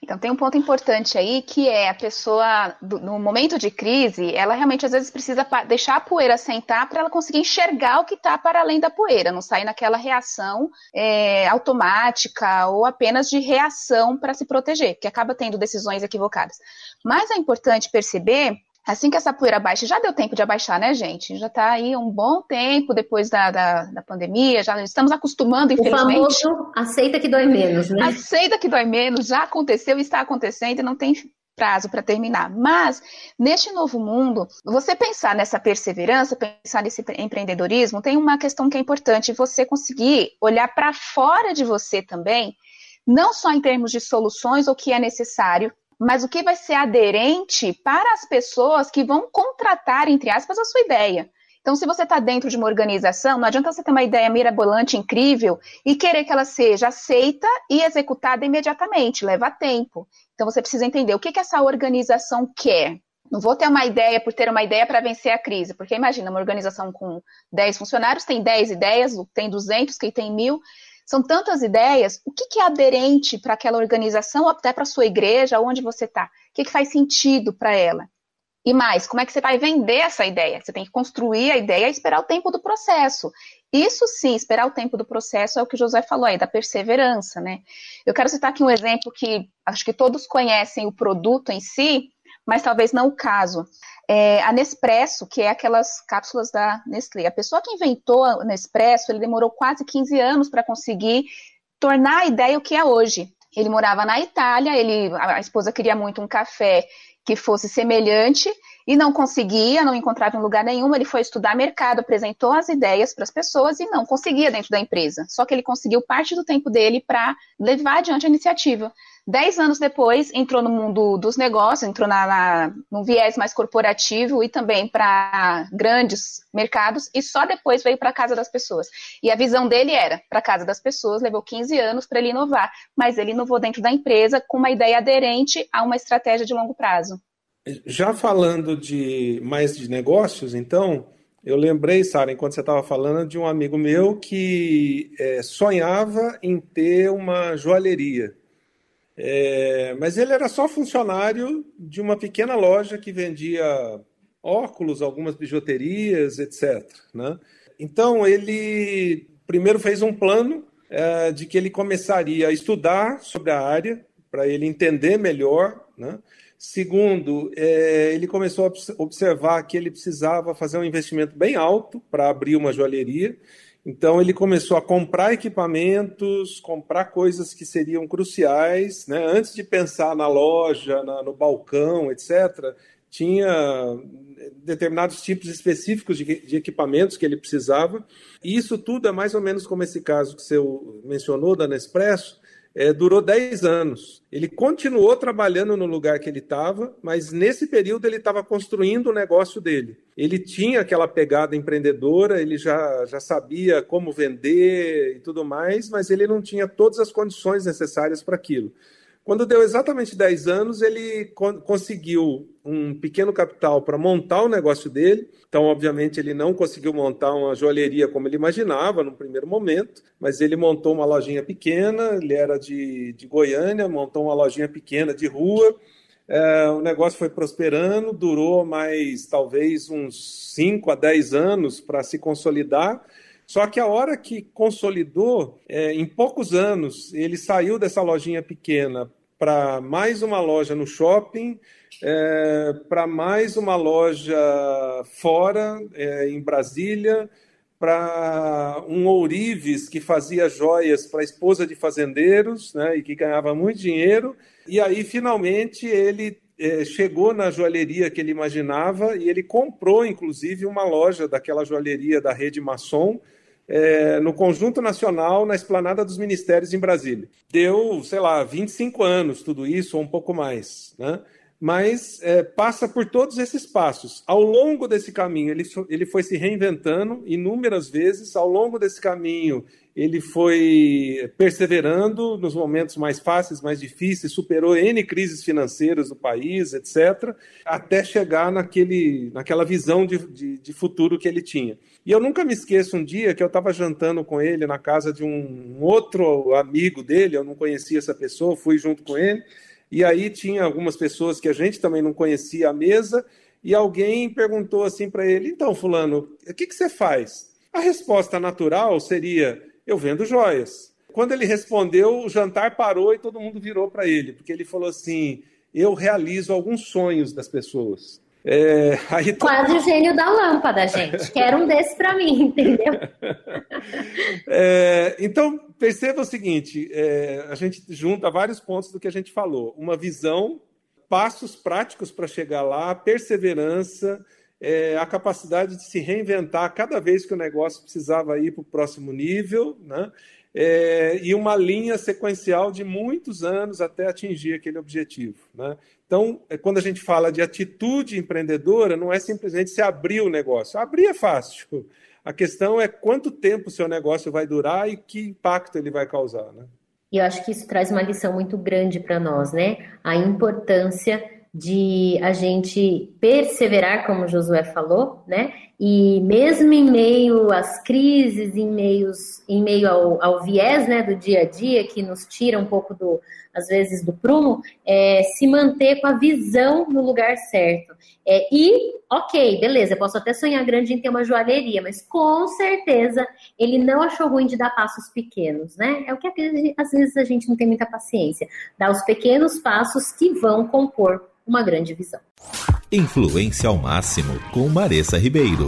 Então, tem um ponto importante aí que é a pessoa, no momento de crise, ela realmente às vezes precisa deixar a poeira sentar para ela conseguir enxergar o que está para além da poeira, não sair naquela reação é, automática ou apenas de reação para se proteger, que acaba tendo decisões equivocadas. Mas é importante perceber Assim que essa poeira baixa, já deu tempo de abaixar, né, gente? Já está aí um bom tempo depois da, da, da, pandemia, já estamos acostumando, infelizmente. O famoso aceita que dói menos, né? Aceita que dói menos, já aconteceu, está acontecendo e não tem prazo para terminar. Mas, neste novo mundo, você pensar nessa perseverança, pensar nesse empreendedorismo, tem uma questão que é importante, você conseguir olhar para fora de você também, não só em termos de soluções, o que é necessário, mas o que vai ser aderente para as pessoas que vão contratar, entre aspas, a sua ideia. Então, se você está dentro de uma organização, não adianta você ter uma ideia mirabolante, incrível, e querer que ela seja aceita e executada imediatamente, leva tempo. Então, você precisa entender o que, que essa organização quer. Não vou ter uma ideia por ter uma ideia para vencer a crise, porque imagina, uma organização com 10 funcionários tem 10 ideias, tem 200, que tem mil, são tantas ideias. O que, que é aderente para aquela organização, até para a sua igreja, onde você está? O que, que faz sentido para ela? E mais, como é que você vai vender essa ideia? Você tem que construir a ideia e esperar o tempo do processo. Isso sim, esperar o tempo do processo é o que o José falou aí, da perseverança, né? Eu quero citar aqui um exemplo que acho que todos conhecem o produto em si, mas talvez não o caso. É, a Nespresso, que é aquelas cápsulas da Nestlé. A pessoa que inventou a Nespresso, ele demorou quase 15 anos para conseguir tornar a ideia o que é hoje. Ele morava na Itália, ele, a esposa queria muito um café que fosse semelhante e não conseguia, não encontrava em lugar nenhum. Ele foi estudar mercado, apresentou as ideias para as pessoas e não conseguia dentro da empresa. Só que ele conseguiu parte do tempo dele para levar adiante a iniciativa. Dez anos depois, entrou no mundo dos negócios, entrou na, na, num viés mais corporativo e também para grandes mercados, e só depois veio para a casa das pessoas. E a visão dele era para a casa das pessoas, levou 15 anos para ele inovar, mas ele inovou dentro da empresa com uma ideia aderente a uma estratégia de longo prazo. Já falando de mais de negócios, então, eu lembrei, Sara, enquanto você estava falando, de um amigo meu que é, sonhava em ter uma joalheria. É, mas ele era só funcionário de uma pequena loja que vendia óculos, algumas bijuterias, etc. Né? Então ele primeiro fez um plano é, de que ele começaria a estudar sobre a área para ele entender melhor. Né? Segundo, é, ele começou a observar que ele precisava fazer um investimento bem alto para abrir uma joalheria então ele começou a comprar equipamentos, comprar coisas que seriam cruciais, né? Antes de pensar na loja, na, no balcão, etc. Tinha determinados tipos específicos de, de, equipamentos que ele precisava. E isso tudo é mais ou menos como esse caso que você mencionou da Nespresso, é, durou 10 anos. Ele continuou trabalhando no lugar que ele estava, mas nesse período ele estava construindo o negócio dele. Ele tinha aquela pegada empreendedora, ele já, já sabia como vender e tudo mais, mas ele não tinha todas as condições necessárias para aquilo. Quando deu exatamente 10 anos, ele conseguiu um pequeno capital para montar o negócio dele. Então, obviamente, ele não conseguiu montar uma joalheria como ele imaginava no primeiro momento, mas ele montou uma lojinha pequena. Ele era de, de Goiânia, montou uma lojinha pequena de rua. É, o negócio foi prosperando, durou mais talvez uns 5 a 10 anos para se consolidar. Só que a hora que consolidou, é, em poucos anos, ele saiu dessa lojinha pequena para mais uma loja no shopping, é, para mais uma loja fora, é, em Brasília, para um ourives que fazia joias para a esposa de fazendeiros né, e que ganhava muito dinheiro. E aí, finalmente, ele é, chegou na joalheria que ele imaginava e ele comprou, inclusive, uma loja daquela joalheria da rede Maçom, é, no Conjunto Nacional, na Esplanada dos Ministérios em Brasília. Deu, sei lá, 25 anos tudo isso, ou um pouco mais. Né? Mas é, passa por todos esses passos. Ao longo desse caminho, ele, ele foi se reinventando inúmeras vezes. Ao longo desse caminho, ele foi perseverando nos momentos mais fáceis, mais difíceis, superou N crises financeiras do país, etc., até chegar naquele, naquela visão de, de, de futuro que ele tinha. E eu nunca me esqueço um dia que eu estava jantando com ele na casa de um outro amigo dele, eu não conhecia essa pessoa, fui junto com ele. E aí tinha algumas pessoas que a gente também não conhecia a mesa, e alguém perguntou assim para ele: então, Fulano, o que, que você faz? A resposta natural seria: eu vendo joias. Quando ele respondeu, o jantar parou e todo mundo virou para ele, porque ele falou assim: eu realizo alguns sonhos das pessoas. É, aí Quase o gênio da lâmpada, gente. Quero um desses para mim, entendeu? É, então, perceba o seguinte: é, a gente junta vários pontos do que a gente falou. Uma visão, passos práticos para chegar lá, perseverança, é, a capacidade de se reinventar cada vez que o negócio precisava ir para o próximo nível, né? É, e uma linha sequencial de muitos anos até atingir aquele objetivo. Né? Então, é, quando a gente fala de atitude empreendedora, não é simplesmente se abrir o negócio. Abrir é fácil. A questão é quanto tempo o seu negócio vai durar e que impacto ele vai causar. Né? E eu acho que isso traz uma lição muito grande para nós, né? A importância de a gente perseverar, como Josué falou, né? E mesmo em meio às crises, em, meios, em meio ao, ao viés né, do dia a dia, que nos tira um pouco, do, às vezes, do prumo, é, se manter com a visão no lugar certo. É, e, ok, beleza, eu posso até sonhar grande em ter uma joalheria, mas com certeza ele não achou ruim de dar passos pequenos, né? É o que às vezes a gente não tem muita paciência. Dar os pequenos passos que vão compor uma grande visão. Influência ao máximo com Maressa Ribeiro.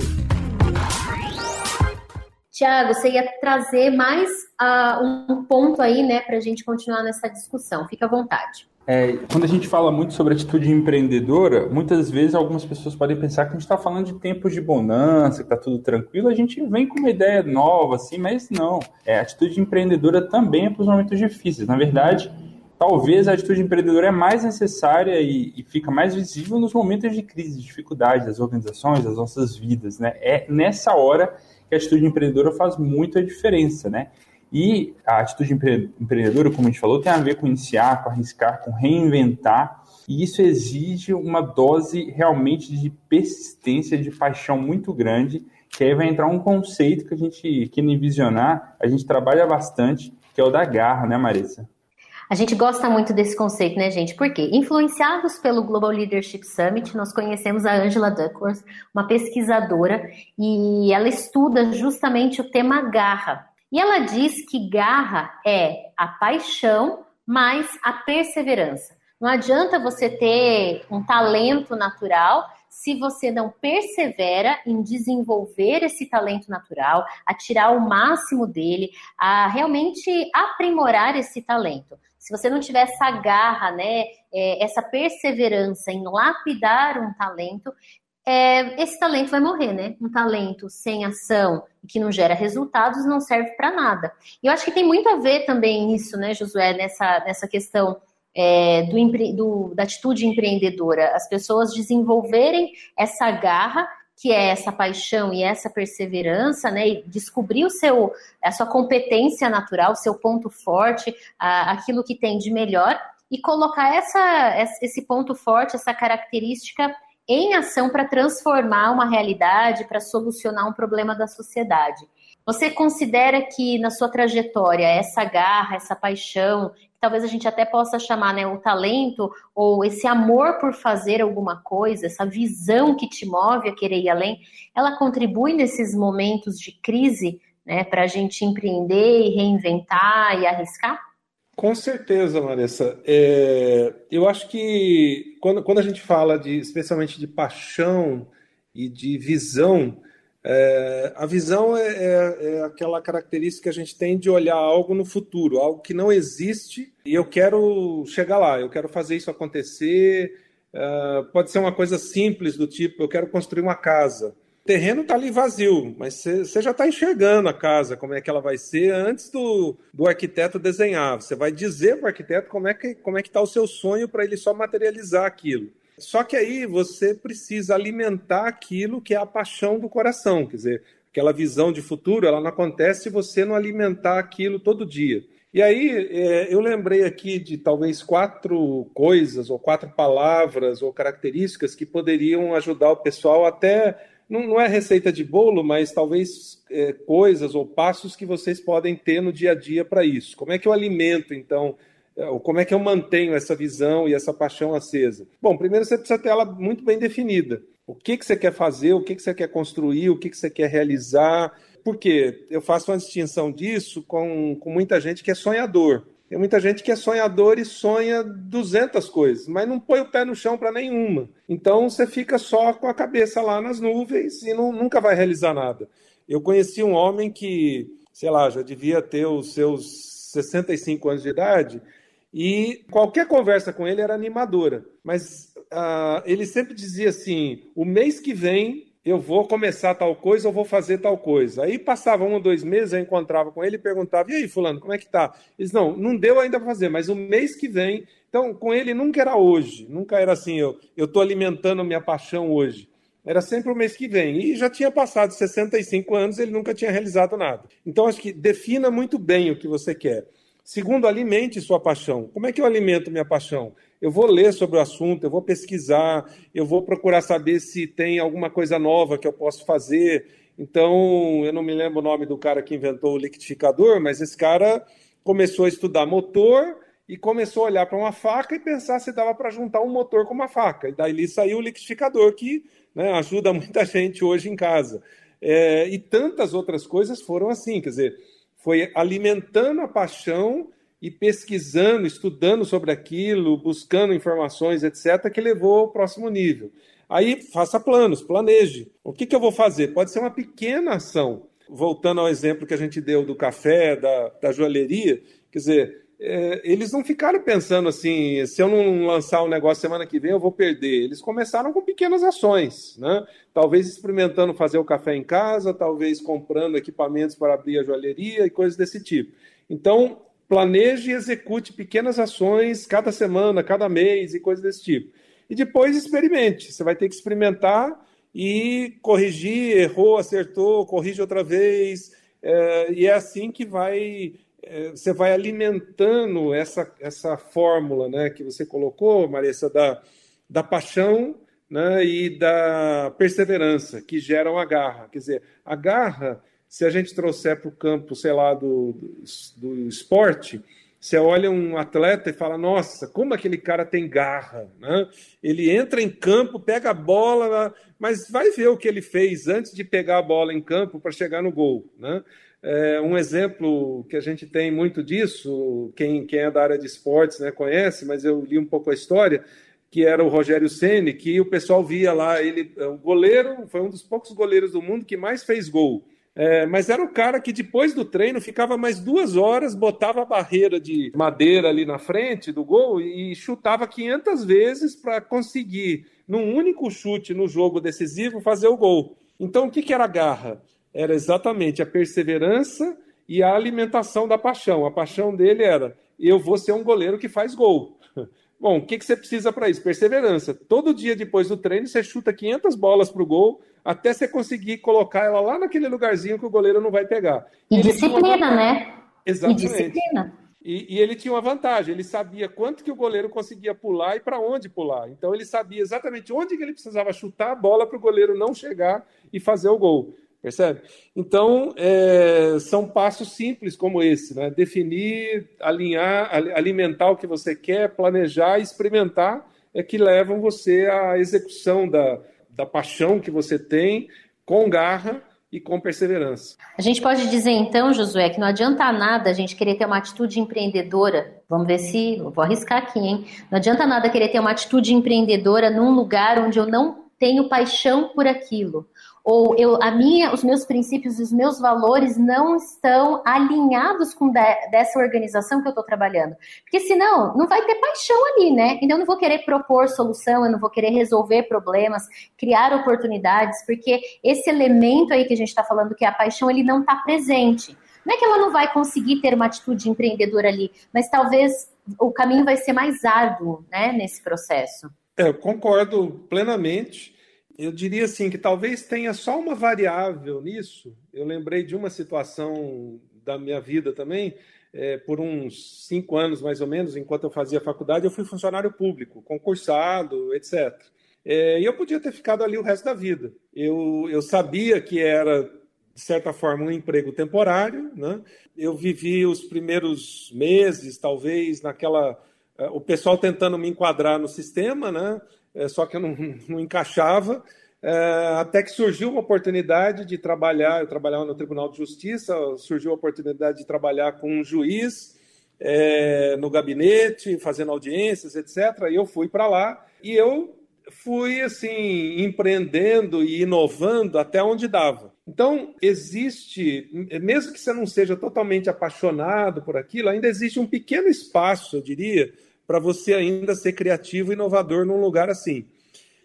Tiago, você ia trazer mais uh, um ponto aí, né, para a gente continuar nessa discussão. Fica à vontade. É, quando a gente fala muito sobre atitude empreendedora, muitas vezes algumas pessoas podem pensar que a gente está falando de tempos de bonança, que está tudo tranquilo, a gente vem com uma ideia nova, assim, mas não. É, atitude empreendedora também é para os momentos difíceis. Na verdade, talvez a atitude empreendedora é mais necessária e, e, fica mais visível nos momentos de crise, de dificuldade das organizações, das nossas vidas, né? É nessa hora que a atitude empreendedora faz muita diferença, né? E a atitude empreendedora, como a gente falou, tem a ver com iniciar, com arriscar, com reinventar, e isso exige uma dose realmente de persistência, de paixão muito grande, que aí vai entrar um conceito que a gente, que no Visionar, a gente trabalha bastante, que é o da garra, né, Marissa? A gente gosta muito desse conceito, né, gente? Porque, influenciados pelo Global Leadership Summit, nós conhecemos a Angela Duckworth, uma pesquisadora, e ela estuda justamente o tema garra. E ela diz que garra é a paixão mais a perseverança. Não adianta você ter um talento natural se você não persevera em desenvolver esse talento natural, a tirar o máximo dele, a realmente aprimorar esse talento se você não tiver essa garra, né, é, essa perseverança em lapidar um talento, é, esse talento vai morrer, né? Um talento sem ação que não gera resultados não serve para nada. E eu acho que tem muito a ver também isso, né, Josué, nessa, nessa questão é, do, do, da atitude empreendedora. As pessoas desenvolverem essa garra que é essa paixão e essa perseverança, né? E descobrir o seu, a sua competência natural, o seu ponto forte, a, aquilo que tem de melhor e colocar essa, esse ponto forte, essa característica em ação para transformar uma realidade, para solucionar um problema da sociedade. Você considera que na sua trajetória essa garra, essa paixão, talvez a gente até possa chamar né, o talento ou esse amor por fazer alguma coisa, essa visão que te move a querer ir além, ela contribui nesses momentos de crise né, para a gente empreender e reinventar e arriscar? Com certeza, Marissa. É, eu acho que quando, quando a gente fala de, especialmente de paixão e de visão, é, a visão é, é, é, aquela característica que a gente tem de olhar algo no futuro, algo que não existe, e eu quero chegar lá, eu quero fazer isso acontecer. É, pode ser uma coisa simples, do tipo, eu quero construir uma casa. O terreno está ali vazio, mas você já está enxergando a casa, como é que ela vai ser, antes do, do arquiteto desenhar. Você vai dizer para o arquiteto como é que como é está o seu sonho para ele só materializar aquilo. Só que aí você precisa alimentar aquilo que é a paixão do coração, quer dizer, aquela visão de futuro, ela não acontece se você não alimentar aquilo todo dia. E aí é, eu lembrei aqui de talvez quatro coisas, ou quatro palavras, ou características que poderiam ajudar o pessoal até. Não, não é receita de bolo, mas talvez é, coisas ou passos que vocês podem ter no dia a dia para isso. Como é que eu alimento, então, como é que eu mantenho essa visão e essa paixão acesa? Bom, primeiro você precisa ter ela muito bem definida. O que, que você quer fazer, o que, que você quer construir, o que, que você quer realizar. Porque eu faço uma distinção disso com, com muita gente que é sonhador. Tem muita gente que é sonhador e sonha 200 coisas, mas não põe o pé no chão para nenhuma. Então você fica só com a cabeça lá nas nuvens e não, nunca vai realizar nada. Eu conheci um homem que, sei lá, já devia ter os seus 65 anos de idade e qualquer conversa com ele era animadora. Mas uh, ele sempre dizia assim: o mês que vem eu vou começar tal coisa, eu vou fazer tal coisa. Aí passava um ou dois meses, eu encontrava com ele e perguntava: e aí, Fulano, como é que tá? Eles não, não deu ainda para fazer, mas o mês que vem. Então, com ele nunca era hoje, nunca era assim, eu estou alimentando minha paixão hoje. Era sempre o mês que vem. E já tinha passado 65 anos, ele nunca tinha realizado nada. Então, acho que defina muito bem o que você quer. Segundo, alimente sua paixão. Como é que eu alimento minha paixão? Eu vou ler sobre o assunto, eu vou pesquisar, eu vou procurar saber se tem alguma coisa nova que eu posso fazer. Então, eu não me lembro o nome do cara que inventou o liquidificador, mas esse cara começou a estudar motor e começou a olhar para uma faca e pensar se dava para juntar um motor com uma faca. E daí saiu o liquidificador, que né, ajuda muita gente hoje em casa. É, e tantas outras coisas foram assim, quer dizer, foi alimentando a paixão e pesquisando, estudando sobre aquilo, buscando informações, etc., que levou ao próximo nível. Aí faça planos, planeje. O que, que eu vou fazer? Pode ser uma pequena ação. Voltando ao exemplo que a gente deu do café, da, da joalheria, quer dizer, eles não ficaram pensando assim, se eu não lançar um negócio semana que vem, eu vou perder. Eles começaram com pequenas ações, né? Talvez experimentando fazer o café em casa, talvez comprando equipamentos para abrir a joalheria e coisas desse tipo. Então, planeje e execute pequenas ações cada semana, cada mês e coisas desse tipo. E depois experimente. Você vai ter que experimentar e corrigir, errou, acertou, corrige outra vez. É, e é assim que vai é, você vai alimentando essa, essa fórmula né, que você colocou, Marissa, da, da paixão né, e da perseverança, que geram a garra. Quer dizer, a garra, se a gente trouxer para o campo, sei lá, do, do, do, esporte, você olha um atleta e fala, nossa, como aquele cara tem garra. Né? Ele entra em campo, pega a bola, mas vai ver o que ele fez antes de pegar a bola em campo para chegar no gol. Né? É, um exemplo que a gente tem muito disso, quem, quem é da área de esportes né, conhece, mas eu li um pouco a história, que era o Rogério Ceni, que o pessoal via lá, ele, o goleiro, foi um dos poucos goleiros do mundo que mais fez gol. É, mas era o cara que depois do treino ficava mais duas horas, botava a barreira de madeira ali na frente do gol e chutava 500 vezes para conseguir, num único chute no jogo decisivo, fazer o gol. Então, o que, que era garra? Era exatamente a perseverança e a alimentação da paixão. A paixão dele era: eu vou ser um goleiro que faz gol. Bom, o que, que você precisa para isso? Perseverança. Todo dia depois do treino, você chuta 500 bolas para o gol até você conseguir colocar ela lá naquele lugarzinho que o goleiro não vai pegar. E, disciplina, uma... né? Exatamente. E disciplina. E, e, ele tinha uma vantagem, ele sabia quanto que o goleiro conseguia pular e para onde pular. Então ele sabia exatamente onde que ele precisava chutar a bola para o goleiro não chegar e fazer o gol. Percebe? Então, é, são passos simples como esse, né? Definir, alinhar, alimentar o que você quer, planejar, experimentar, é que levam você à execução da, da paixão que você tem com garra e com perseverança. A gente pode dizer então, Josué, que não adianta nada a gente querer ter uma atitude empreendedora. Vamos ver se. Vou arriscar aqui, hein? Não adianta nada querer ter uma atitude empreendedora num lugar onde eu não tenho paixão por aquilo ou eu, a minha, os meus princípios os meus valores não estão alinhados com de, dessa organização que eu estou trabalhando. Porque senão não vai ter paixão ali, né? Então eu não vou querer propor solução, eu não vou querer resolver problemas, criar oportunidades, porque esse elemento aí que a gente está falando, que é a paixão, ele não está presente. Não é que ela não vai conseguir ter uma atitude empreendedora ali, mas talvez o caminho vai ser mais árduo, né, nesse processo. É, eu concordo plenamente eu diria assim que talvez tenha só uma variável nisso. Eu lembrei de uma situação da minha vida também. É, por uns cinco anos mais ou menos, enquanto eu fazia faculdade, eu fui funcionário público, concursado, etc. É, e eu podia ter ficado ali o resto da vida. Eu, eu sabia que era de certa forma, um emprego temporário. Né? Eu vivi os primeiros meses, talvez, naquela. Uh, o pessoal tentando me enquadrar no sistema, né? É, só que eu não, não encaixava. É, até que surgiu uma oportunidade de trabalhar, eu trabalhava no Tribunal de Justiça, surgiu a oportunidade de trabalhar com um juiz é, no gabinete, fazendo audiências, etc. E eu fui para lá e eu fui assim empreendendo e inovando até onde dava. Então existe, mesmo que você não seja totalmente apaixonado por aquilo, ainda existe um pequeno espaço, eu diria, para você ainda ser criativo e inovador num lugar assim.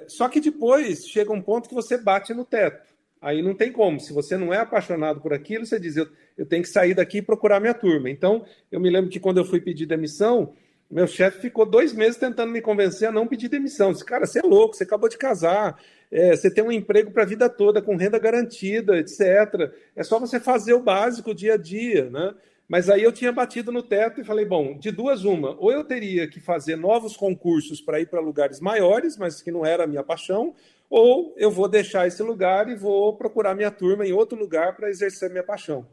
Só que depois chega um ponto que você bate no teto. Aí não tem como. Se você não é apaixonado por aquilo, você diz: eu, eu tenho que sair daqui e procurar minha turma. Então, eu me lembro que quando eu fui pedir demissão, meu chefe ficou dois meses tentando me convencer a não pedir demissão. Disse, cara, você é louco, você acabou de casar, é, você tem um emprego para a vida toda, com renda garantida, etc. É só você fazer o básico dia a dia, né? Mas aí eu tinha batido no teto e falei, bom, de duas uma, ou eu teria que fazer novos concursos para ir para lugares maiores, mas que não era a minha paixão, ou eu vou deixar esse lugar e vou procurar minha turma em outro lugar para exercer minha paixão.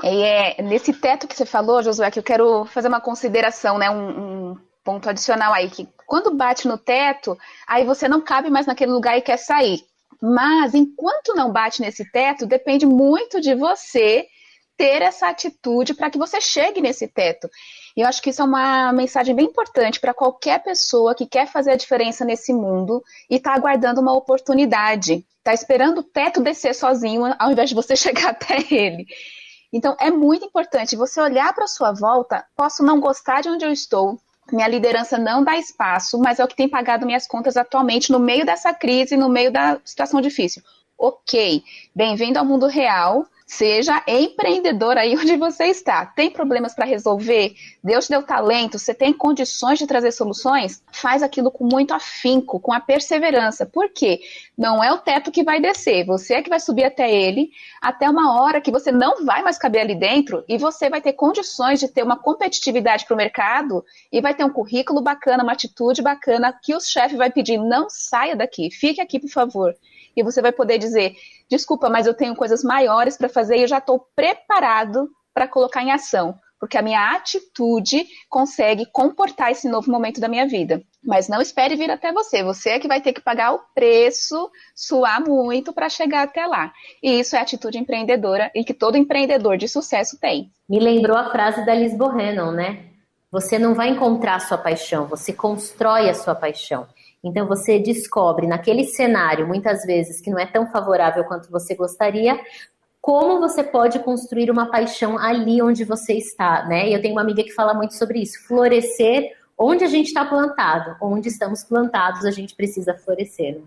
É, nesse teto que você falou, Josué, que eu quero fazer uma consideração, né, um, um ponto adicional aí, que quando bate no teto, aí você não cabe mais naquele lugar e quer sair. Mas enquanto não bate nesse teto, depende muito de você ter essa atitude para que você chegue nesse teto. E eu acho que isso é uma mensagem bem importante para qualquer pessoa que quer fazer a diferença nesse mundo e está aguardando uma oportunidade, está esperando o teto descer sozinho ao invés de você chegar até ele. Então é muito importante você olhar para a sua volta. Posso não gostar de onde eu estou, minha liderança não dá espaço, mas é o que tem pagado minhas contas atualmente no meio dessa crise, no meio da situação difícil. Ok, bem-vindo ao mundo real, Seja empreendedor aí onde você está. Tem problemas para resolver? Deus te deu talento? Você tem condições de trazer soluções? Faz aquilo com muito afinco, com a perseverança. Por quê? Não é o teto que vai descer. Você é que vai subir até ele, até uma hora que você não vai mais caber ali dentro e você vai ter condições de ter uma competitividade para o mercado e vai ter um currículo bacana, uma atitude bacana que o chefe vai pedir: não saia daqui, fique aqui, por favor. E você vai poder dizer: desculpa, mas eu tenho coisas maiores para fazer e eu já estou preparado para colocar em ação, porque a minha atitude consegue comportar esse novo momento da minha vida. Mas não espere vir até você, você é que vai ter que pagar o preço, suar muito para chegar até lá. E isso é atitude empreendedora e que todo empreendedor de sucesso tem. Me lembrou a frase da Liz Bohannon, né? Você não vai encontrar a sua paixão, você constrói a sua paixão. Então você descobre naquele cenário, muitas vezes que não é tão favorável quanto você gostaria, como você pode construir uma paixão ali onde você está, né? E eu tenho uma amiga que fala muito sobre isso, florescer onde a gente está plantado, onde estamos plantados, a gente precisa florescer. Né?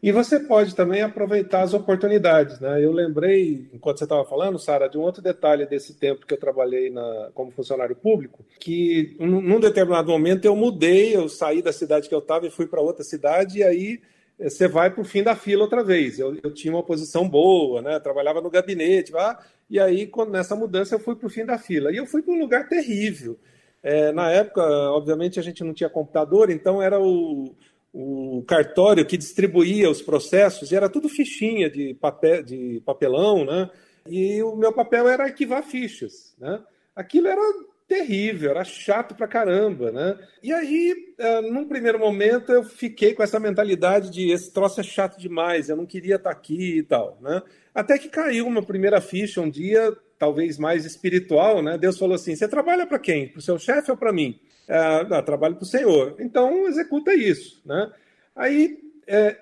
E você pode também aproveitar as oportunidades, né? Eu lembrei, enquanto você estava falando, Sara, de um outro detalhe desse tempo que eu trabalhei na, como funcionário público, que num determinado momento eu mudei, eu saí da cidade que eu estava e fui para outra cidade, e aí eh, você vai para o fim da fila outra vez. Eu, eu, tinha uma posição boa, né? Trabalhava no gabinete, lá, e aí quando, nessa mudança eu fui para o fim da fila. E eu fui para um lugar terrível. É, na época, obviamente, a gente não tinha computador, então era o o cartório que distribuía os processos, e era tudo fichinha de, papel, de papelão, né? E o meu papel era arquivar fichas, né? Aquilo era terrível, era chato pra caramba, né? E aí, uh, num primeiro momento, eu fiquei com essa mentalidade de esse troço é chato demais, eu não queria estar aqui e tal, né? Até que caiu uma primeira ficha um dia, talvez mais espiritual, né? Deus falou assim: você trabalha para quem? Para o seu chefe ou para mim? Ah, trabalho para o Senhor. Então executa isso, né? Aí é,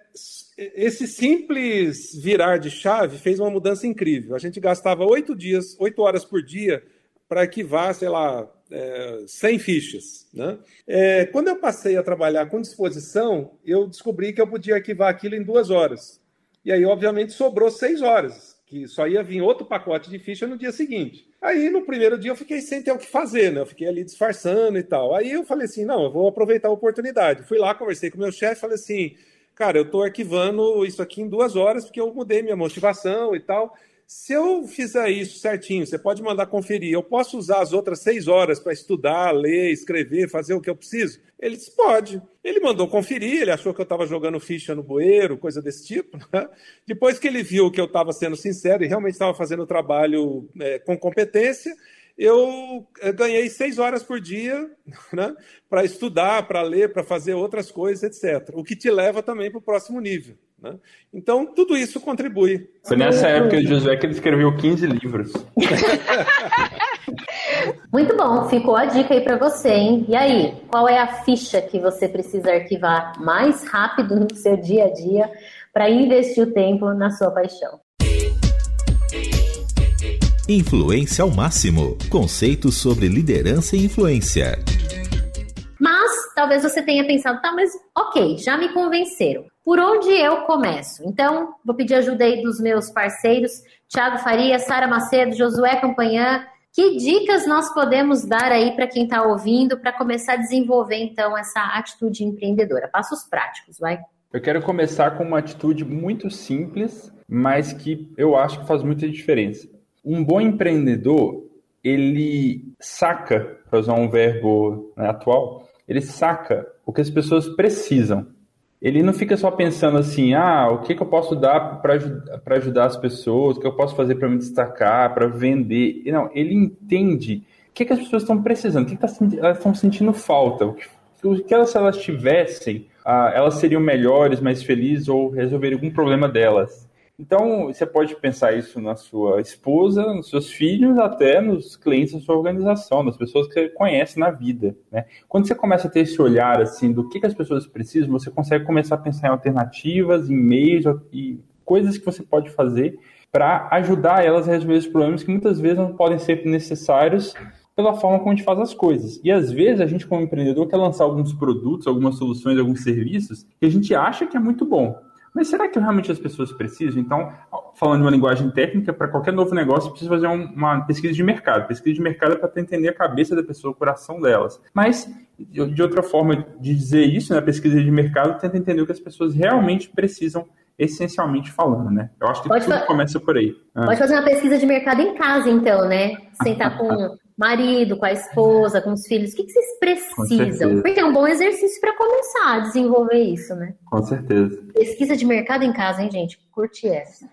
esse simples virar de chave fez uma mudança incrível. A gente gastava oito dias, oito horas por dia para arquivar, sei lá, é, 100 fichas. Né? É, quando eu passei a trabalhar com disposição, eu descobri que eu podia arquivar aquilo em duas horas. E aí, obviamente, sobrou seis horas que só ia vir outro pacote de ficha no dia seguinte. Aí no primeiro dia eu fiquei sem ter o que fazer, né? Eu fiquei ali disfarçando e tal. Aí eu falei assim: não, eu vou aproveitar a oportunidade. Fui lá, conversei com meu chefe, falei assim: cara, eu estou arquivando isso aqui em duas horas porque eu mudei minha motivação e tal. Se eu fizer isso certinho, você pode mandar conferir. Eu posso usar as outras seis horas para estudar, ler, escrever, fazer o que eu preciso? Ele disse: pode. Ele mandou conferir, ele achou que eu estava jogando ficha no bueiro, coisa desse tipo. Né? Depois que ele viu que eu estava sendo sincero e realmente estava fazendo o trabalho é, com competência, eu eh, ganhei seis horas por dia né, para estudar, para ler, para fazer outras coisas, etc. O que te leva também para o próximo nível. Né? Então, tudo isso contribui. Foi nessa época de Josué que ele escreveu 15 livros. Muito bom, ficou a dica aí para você, hein? E aí, qual é a ficha que você precisa arquivar mais rápido no seu dia a dia para investir o tempo na sua paixão? Influência ao máximo. Conceitos sobre liderança e influência. Mas talvez você tenha pensado, tá, mas ok, já me convenceram. Por onde eu começo? Então, vou pedir ajuda aí dos meus parceiros, Tiago Faria, Sara Macedo, Josué Campanhã. Que dicas nós podemos dar aí para quem está ouvindo para começar a desenvolver então essa atitude empreendedora? Passos práticos, vai. Eu quero começar com uma atitude muito simples, mas que eu acho que faz muita diferença um bom empreendedor, ele saca, para usar um verbo né, atual, ele saca o que as pessoas precisam. Ele não fica só pensando assim, ah, o que, que eu posso dar para ajudar as pessoas, o que eu posso fazer para me destacar, para vender. Não, ele entende o que, que as pessoas estão precisando, o que, que tá elas estão sentindo falta, o que, o que elas, se elas tivessem, ah, elas seriam melhores, mais felizes ou resolveriam algum problema delas. Então, você pode pensar isso na sua esposa, nos seus filhos, até nos clientes da sua organização, nas pessoas que você conhece na vida. Né? Quando você começa a ter esse olhar assim do que, que as pessoas precisam, você consegue começar a pensar em alternativas, em meios e coisas que você pode fazer para ajudar elas a resolver esses problemas que muitas vezes não podem ser necessários pela forma como a gente faz as coisas. E às vezes a gente, como empreendedor, quer lançar alguns produtos, algumas soluções, alguns serviços que a gente acha que é muito bom. Mas será que realmente as pessoas precisam? Então, falando uma linguagem técnica, para qualquer novo negócio, precisa fazer uma pesquisa de mercado. Pesquisa de mercado é para entender a cabeça da pessoa, o coração delas. Mas, de outra forma de dizer isso, né, a pesquisa de mercado tenta entender o que as pessoas realmente precisam essencialmente falando, né? Eu acho que Pode tudo começa por aí. Pode ah. fazer uma pesquisa de mercado em casa, então, né? Sentar com marido, com a esposa, com os filhos, o que, que vocês precisam? Porque é um bom exercício para começar a desenvolver isso, né? Com certeza. Pesquisa de mercado em casa, hein, gente? Curte essa.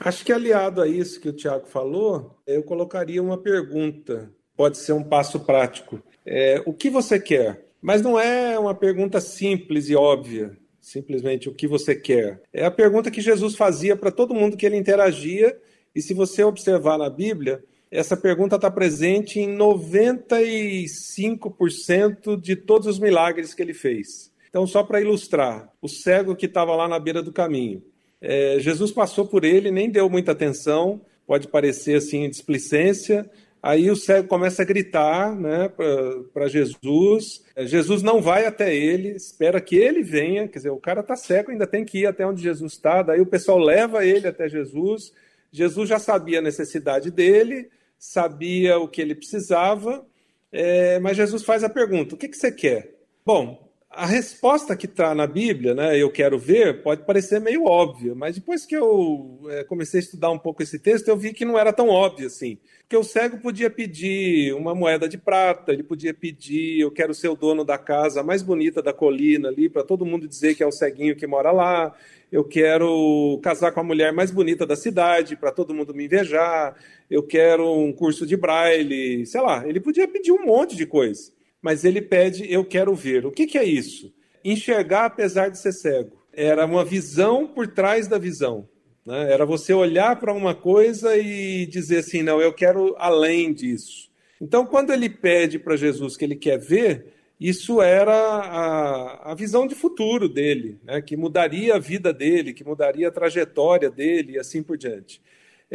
Acho que aliado a isso que o Tiago falou, eu colocaria uma pergunta. Pode ser um passo prático. É, o que você quer? Mas não é uma pergunta simples e óbvia. Simplesmente o que você quer. É a pergunta que Jesus fazia para todo mundo que ele interagia. E se você observar na Bíblia, essa pergunta está presente em 95% de todos os milagres que ele fez. Então, só para ilustrar, o cego que estava lá na beira do caminho. É, Jesus passou por ele, nem deu muita atenção, pode parecer assim displicência. Aí o cego começa a gritar né, para Jesus. É, Jesus não vai até ele, espera que ele venha. Quer dizer, o cara está cego, ainda tem que ir até onde Jesus está. Daí o pessoal leva ele até Jesus. Jesus já sabia a necessidade dele, sabia o que ele precisava, é, mas Jesus faz a pergunta: o que, que você quer? Bom, a resposta que está na Bíblia, né, eu quero ver, pode parecer meio óbvia, mas depois que eu é, comecei a estudar um pouco esse texto, eu vi que não era tão óbvio assim. Porque o cego podia pedir uma moeda de prata, ele podia pedir, eu quero ser o dono da casa mais bonita da colina ali, para todo mundo dizer que é o ceguinho que mora lá. Eu quero casar com a mulher mais bonita da cidade para todo mundo me invejar, eu quero um curso de braille, sei lá, ele podia pedir um monte de coisa, mas ele pede eu quero ver. O que, que é isso? Enxergar apesar de ser cego. Era uma visão por trás da visão. Né? Era você olhar para uma coisa e dizer assim, não, eu quero além disso. Então, quando ele pede para Jesus que ele quer ver, isso era a, a visão de futuro dele, né, que mudaria a vida dele, que mudaria a trajetória dele e assim por diante.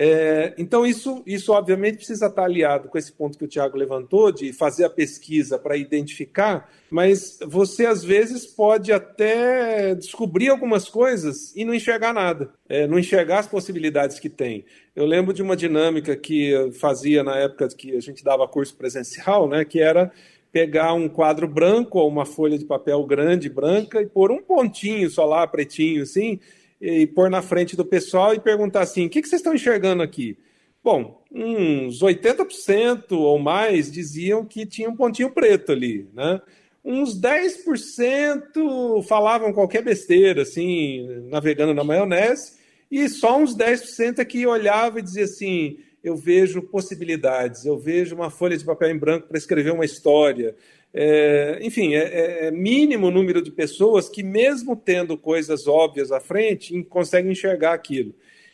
É, então, isso, isso obviamente precisa estar aliado com esse ponto que o Tiago levantou, de fazer a pesquisa para identificar, mas você às vezes pode até descobrir algumas coisas e não enxergar nada, é, não enxergar as possibilidades que tem. Eu lembro de uma dinâmica que eu fazia na época que a gente dava curso presencial, né, que era pegar um quadro branco ou uma folha de papel grande branca e pôr um pontinho só lá, pretinho assim, e pôr na frente do pessoal e perguntar assim: o que, que vocês estão enxergando aqui? Bom, uns 80% ou mais diziam que tinha um pontinho preto ali, né? Uns 10% falavam qualquer besteira, assim, navegando na maionese, e só uns 10% é que olhava e dizia assim: eu vejo possibilidades, eu vejo uma folha de papel em branco para escrever uma história. É, enfim, é, é, é mínimo o número de pessoas que, mesmo tendo coisas óbvias à frente, conseguem enxergar aquilo.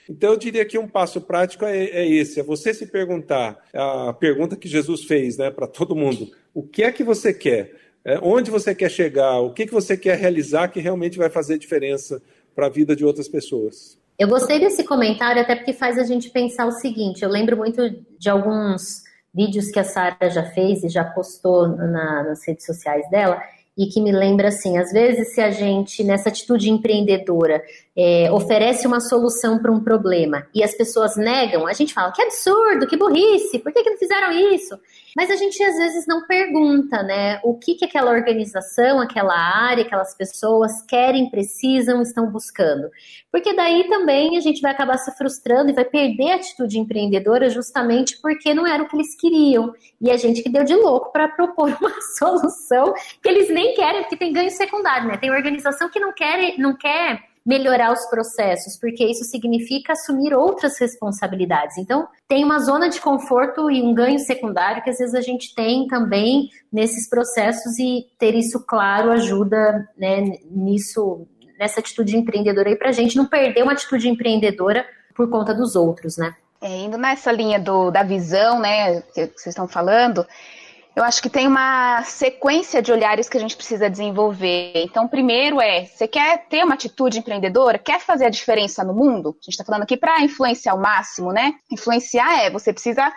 Então, eu diria que um passo prático é, é esse: é você se perguntar, a pergunta que Jesus fez né, para todo mundo: o que é que você quer? É, onde você quer chegar? O que, que você quer realizar que realmente vai fazer diferença para a vida de outras pessoas? Eu gostei desse comentário até porque faz a gente pensar o seguinte: eu lembro muito de alguns vídeos que a Sara já fez e já postou na, nas redes sociais dela, e que me lembra assim, às vezes se a gente nessa atitude empreendedora é, oferece uma solução para um problema e as pessoas negam, a gente fala que absurdo, que burrice, por que, que não fizeram isso? Mas a gente às vezes não pergunta, né, o que, que aquela organização, aquela área, aquelas pessoas querem, precisam, estão buscando. Porque daí também a gente vai acabar se frustrando e vai perder a atitude empreendedora justamente porque não era o que eles queriam. E a gente que deu de louco para propor uma solução que eles nem querem, porque tem ganho secundário, né? Tem organização que não quer, não quer melhorar os processos, porque isso significa assumir outras responsabilidades. Então, tem uma zona de conforto e um ganho secundário que às vezes a gente tem também nesses processos e ter isso claro ajuda né, nisso, nessa atitude empreendedora aí para a gente não perder uma atitude empreendedora por conta dos outros, né? É, indo nessa linha do, da visão, né, que vocês estão falando, eu acho que tem uma sequência de olhares que a gente precisa desenvolver. Então, primeiro é, você quer ter uma atitude empreendedora? Quer fazer a diferença no mundo? A gente está falando aqui para influenciar o máximo, né? Influenciar é, você precisa,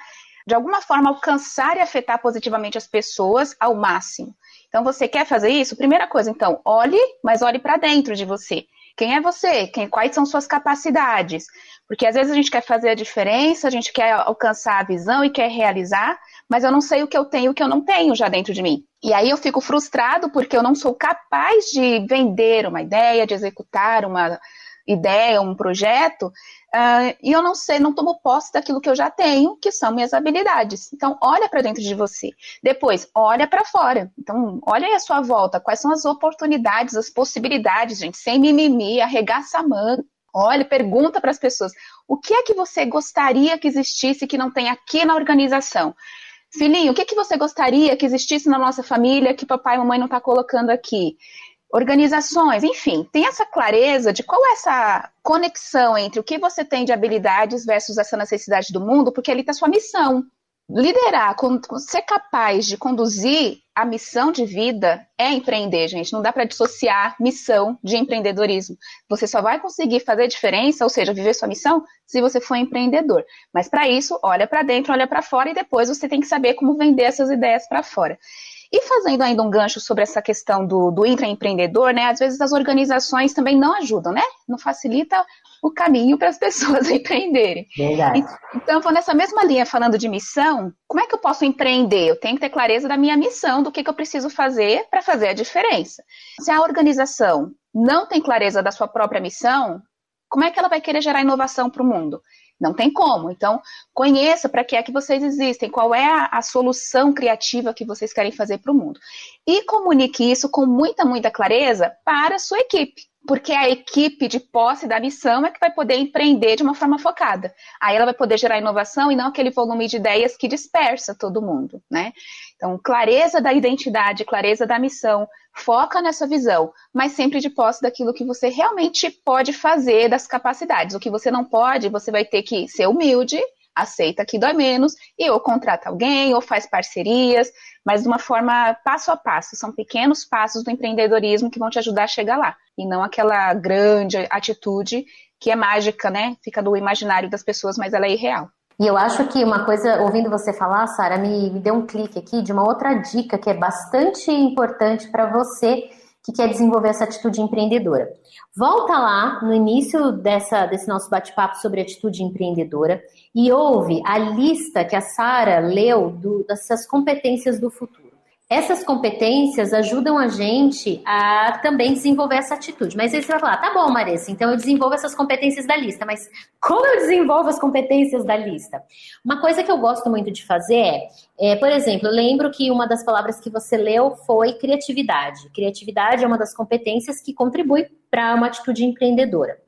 de alguma forma, alcançar e afetar positivamente as pessoas ao máximo. Então, você quer fazer isso? Primeira coisa, então, olhe, mas olhe para dentro de você. Quem é você? Quem, quais são suas capacidades? Porque às vezes a gente quer fazer a diferença, a gente quer alcançar a visão e quer realizar, mas eu não sei o que eu tenho e o que eu não tenho já dentro de mim. E aí eu fico frustrado porque eu não sou capaz de vender uma ideia, de executar uma ideia, um projeto, uh, e eu não sei, não tomo posse daquilo que eu já tenho, que são minhas habilidades. Então, olha para dentro de você. Depois, olha para fora. Então, olha aí a sua volta, quais são as oportunidades, as possibilidades, gente, sem mimimi, arregaça a mão. Olha, pergunta para as pessoas: o que é que você gostaria que existisse que não tem aqui na organização? Filhinho, o que, que você gostaria que existisse na nossa família que papai e mamãe não está colocando aqui? Organizações, enfim, tem essa clareza de qual é essa conexão entre o que você tem de habilidades versus essa necessidade do mundo, porque ali está sua missão liderar, ser capaz de conduzir a missão de vida é empreender, gente. Não dá para dissociar missão de empreendedorismo. Você só vai conseguir fazer diferença, ou seja, viver sua missão, se você for empreendedor. Mas para isso, olha para dentro, olha para fora e depois você tem que saber como vender essas ideias para fora. E fazendo ainda um gancho sobre essa questão do, do intraempreendedor, né? Às vezes as organizações também não ajudam, né? Não facilita o caminho para as pessoas empreenderem. Verdade. Então, vou nessa mesma linha falando de missão, como é que eu posso empreender? Eu tenho que ter clareza da minha missão, do que, que eu preciso fazer para fazer a diferença. Se a organização não tem clareza da sua própria missão, como é que ela vai querer gerar inovação para o mundo? Não tem como. Então, conheça para que é que vocês existem, qual é a, a solução criativa que vocês querem fazer para o mundo. E comunique isso com muita, muita clareza para a sua equipe porque a equipe de posse da missão é que vai poder empreender de uma forma focada. Aí ela vai poder gerar inovação e não aquele volume de ideias que dispersa todo mundo, né? Então, clareza da identidade, clareza da missão, foca nessa visão, mas sempre de posse daquilo que você realmente pode fazer, das capacidades. O que você não pode, você vai ter que ser humilde, aceita que dói menos, e ou contrata alguém, ou faz parcerias, mas de uma forma passo a passo. São pequenos passos do empreendedorismo que vão te ajudar a chegar lá, e não aquela grande atitude que é mágica, né? Fica do imaginário das pessoas, mas ela é irreal. E eu acho que uma coisa, ouvindo você falar, Sara, me, me deu um clique aqui de uma outra dica que é bastante importante para você que quer desenvolver essa atitude empreendedora. Volta lá no início dessa, desse nosso bate-papo sobre atitude empreendedora e ouve a lista que a Sara leu do, dessas competências do futuro. Essas competências ajudam a gente a também desenvolver essa atitude. Mas aí você vai falar, tá bom, Marissa, então eu desenvolvo essas competências da lista, mas como eu desenvolvo as competências da lista? Uma coisa que eu gosto muito de fazer é, é por exemplo, eu lembro que uma das palavras que você leu foi criatividade. Criatividade é uma das competências que contribui para uma atitude empreendedora.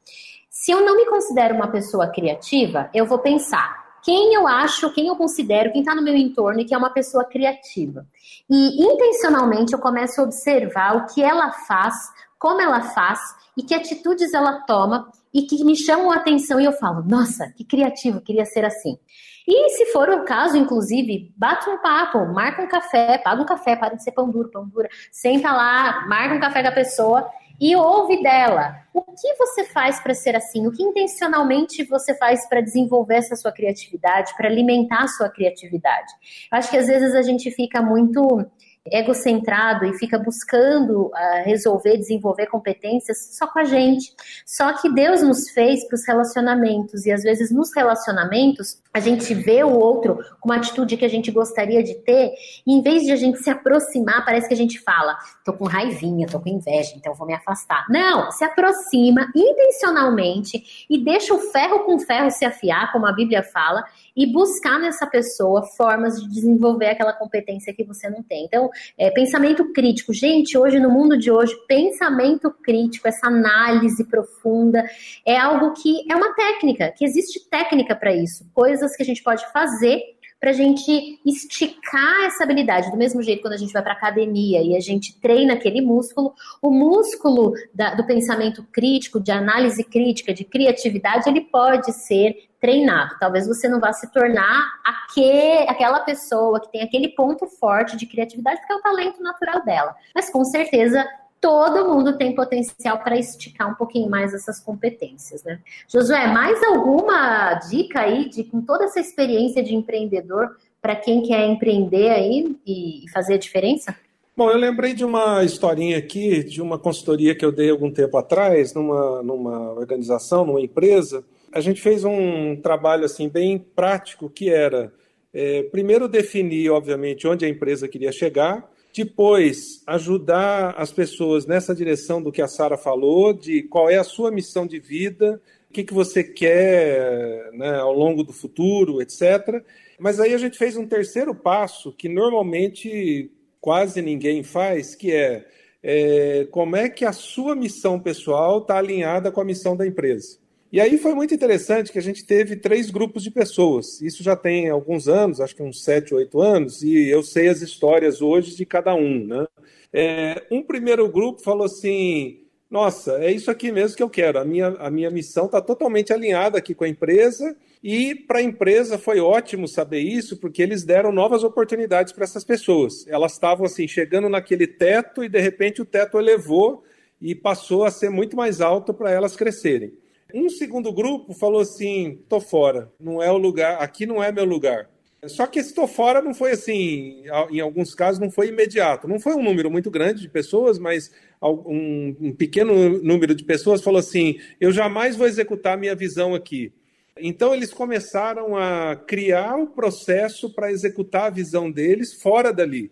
Se eu não me considero uma pessoa criativa, eu vou pensar, quem eu acho, quem eu considero, quem está no meu entorno e que é uma pessoa criativa. E intencionalmente eu começo a observar o que ela faz, como ela faz e que atitudes ela toma e que me chamam a atenção e eu falo, nossa, que criativo, queria ser assim. E se for o caso, inclusive, bate um papo, marca um café, paga um café, para de ser pão duro, pão dura, senta lá, marca um café com a pessoa e ouve dela. O que você faz para ser assim? O que intencionalmente você faz para desenvolver essa sua criatividade, para alimentar a sua criatividade? Eu acho que às vezes a gente fica muito egocentrado e fica buscando uh, resolver, desenvolver competências só com a gente. Só que Deus nos fez para os relacionamentos e às vezes nos relacionamentos a gente vê o outro com uma atitude que a gente gostaria de ter e em vez de a gente se aproximar, parece que a gente fala, tô com raivinha, tô com inveja, então vou me afastar. Não, se aproxima intencionalmente e deixa o ferro com ferro se afiar, como a Bíblia fala, e buscar nessa pessoa formas de desenvolver aquela competência que você não tem. Então, é, pensamento crítico. Gente, hoje, no mundo de hoje, pensamento crítico, essa análise profunda, é algo que é uma técnica, que existe técnica para isso. Coisas que a gente pode fazer para a gente esticar essa habilidade. Do mesmo jeito, quando a gente vai para academia e a gente treina aquele músculo, o músculo da, do pensamento crítico, de análise crítica, de criatividade, ele pode ser treinado. Talvez você não vá se tornar aquele, aquela pessoa que tem aquele ponto forte de criatividade, porque é o talento natural dela. Mas com certeza todo mundo tem potencial para esticar um pouquinho mais essas competências, né? Josué, mais alguma dica aí de com toda essa experiência de empreendedor para quem quer empreender aí e fazer a diferença? Bom, eu lembrei de uma historinha aqui, de uma consultoria que eu dei algum tempo atrás, numa, numa organização, numa empresa. A gente fez um trabalho assim bem prático, que era, é, primeiro definir, obviamente, onde a empresa queria chegar, depois, ajudar as pessoas nessa direção do que a Sara falou, de qual é a sua missão de vida, o que, que você quer né, ao longo do futuro, etc. Mas aí a gente fez um terceiro passo que normalmente quase ninguém faz, que é, é como é que a sua missão pessoal está alinhada com a missão da empresa. E aí foi muito interessante que a gente teve três grupos de pessoas. Isso já tem alguns anos, acho que uns sete, oito anos, e eu sei as histórias hoje de cada um. Né? É, um primeiro grupo falou assim: nossa, é isso aqui mesmo que eu quero. A minha, a minha missão está totalmente alinhada aqui com a empresa. E para a empresa foi ótimo saber isso, porque eles deram novas oportunidades para essas pessoas. Elas estavam assim chegando naquele teto e de repente o teto elevou e passou a ser muito mais alto para elas crescerem. Um segundo grupo falou assim: tô fora, não é o lugar, aqui não é meu lugar. Só que esse tô fora não foi assim, em alguns casos não foi imediato. Não foi um número muito grande de pessoas, mas um, pequeno número de pessoas falou assim: eu jamais vou executar minha visão aqui. Então eles começaram a criar o processo para executar a visão deles fora dali.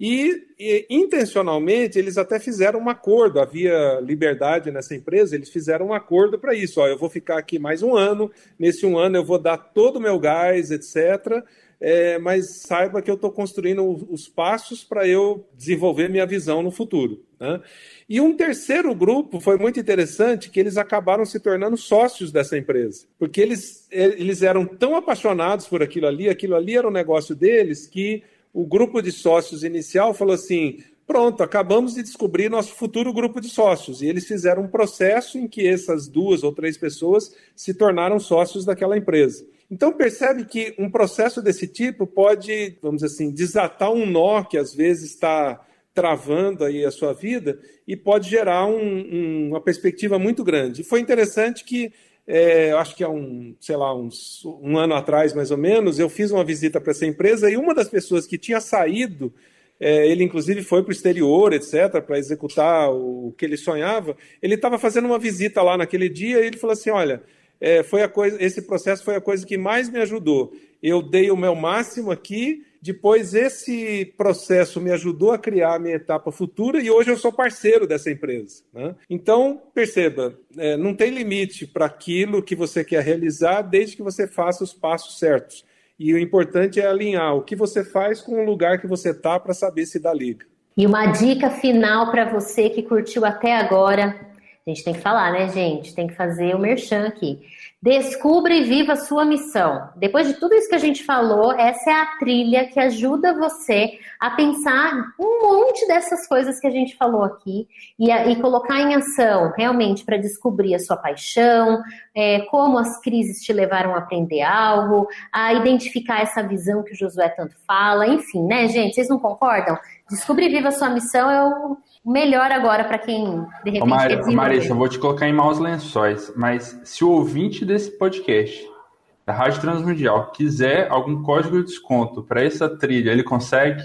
E, e, intencionalmente eles até fizeram um acordo, havia liberdade nessa empresa, eles fizeram um acordo para isso. Ó, eu vou ficar aqui mais um ano, nesse um ano eu vou dar todo o meu gás, etc. É, mas saiba que eu estou construindo os passos para eu desenvolver minha visão no futuro. Né? E um terceiro grupo foi muito interessante, que eles acabaram se tornando sócios dessa empresa, porque eles, eles eram tão apaixonados por aquilo ali, aquilo ali era um negócio deles, que o grupo de sócios inicial falou assim: pronto, acabamos de descobrir nosso futuro grupo de sócios. E eles fizeram um processo em que essas duas ou três pessoas se tornaram sócios daquela empresa. Então percebe que um processo desse tipo pode, vamos dizer assim, desatar um nó que às vezes está travando aí a sua vida e pode gerar um, um, uma perspectiva muito grande. E foi interessante que é, acho que há um, sei lá, uns, um ano atrás, mais ou menos, eu fiz uma visita para essa empresa e uma das pessoas que tinha saído, é, ele inclusive foi para o exterior, etc., para executar o, que ele sonhava, ele estava fazendo uma visita lá naquele dia e ele falou assim: olha. é, foi a coisa, esse processo foi a coisa que mais me ajudou. Eu dei o meu máximo aqui, depois esse processo me ajudou a criar a minha etapa futura e hoje eu sou parceiro dessa empresa. Né? Então, perceba, é, não tem limite para aquilo que você quer realizar, desde que você faça os passos certos. E o importante é alinhar o que você faz com o lugar que você está para saber se dá liga. E uma dica final para você que curtiu até agora. A gente tem que falar, né, gente? Tem que fazer o merchan aqui. Descubra e viva sua missão. Depois de tudo isso que a gente falou, essa é a trilha que ajuda você a pensar um monte dessas coisas que a gente falou aqui e, a, e colocar em ação realmente para descobrir a sua paixão, é, como as crises te levaram a aprender algo, a identificar essa visão que o Josué tanto fala, enfim, né, gente? Vocês não concordam? Descobrir e viva sua missão é o melhor agora para quem de repente. Ô, Mar quer Marissa, eu vou te colocar em maus lençóis, mas se o ouvinte desse podcast da Rádio Transmundial quiser algum código de desconto para essa trilha, ele consegue?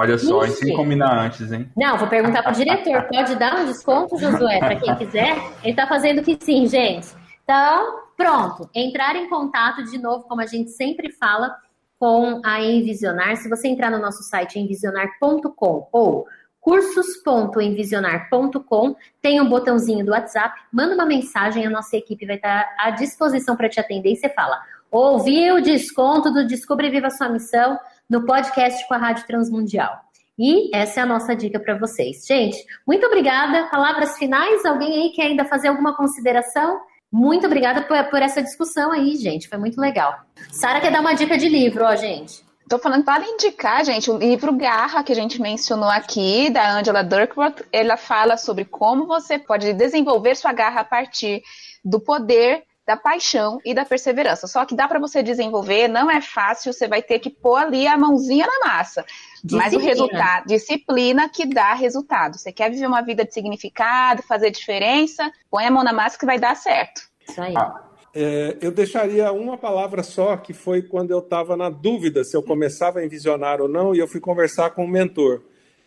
Olha só, Ixi. sem combinar antes, hein? Não, vou perguntar pro diretor, pode dar um desconto, Josué, para quem quiser? Ele tá fazendo que sim, gente. Então, pronto. Entrar em contato de novo, como a gente sempre fala, com a Envisionar. Se você entrar no nosso site envisionar.com ou cursos.envisionar.com, tem um botãozinho do WhatsApp, manda uma mensagem, a nossa equipe vai estar à disposição para te atender e você fala: ouviu o desconto do Descobre Viva Sua Missão no podcast com a Rádio Transmundial. E essa é a nossa dica para vocês. Gente, muito obrigada. Palavras finais? Alguém aí quer ainda fazer alguma consideração? Muito obrigada por, por essa discussão aí, gente. Foi muito legal. Sara quer dar uma dica de livro, ó, gente. Tô falando para indicar, gente, o livro Garra que a gente mencionou aqui, da Angela Duckworth. Ela fala sobre como você pode desenvolver sua garra a partir do poder da paixão e da perseverança. Só que dá para você desenvolver, não é fácil, você vai ter que pôr ali a mãozinha na massa. Disciplina. Mas o resultado, disciplina que dá resultado. Você quer viver uma vida de significado, fazer diferença, põe a mão na massa que vai dar certo. Isso aí. Ah, é, eu deixaria uma palavra só, que foi quando eu estava na dúvida se eu começava a envisionar ou não, e eu fui conversar com o mentor.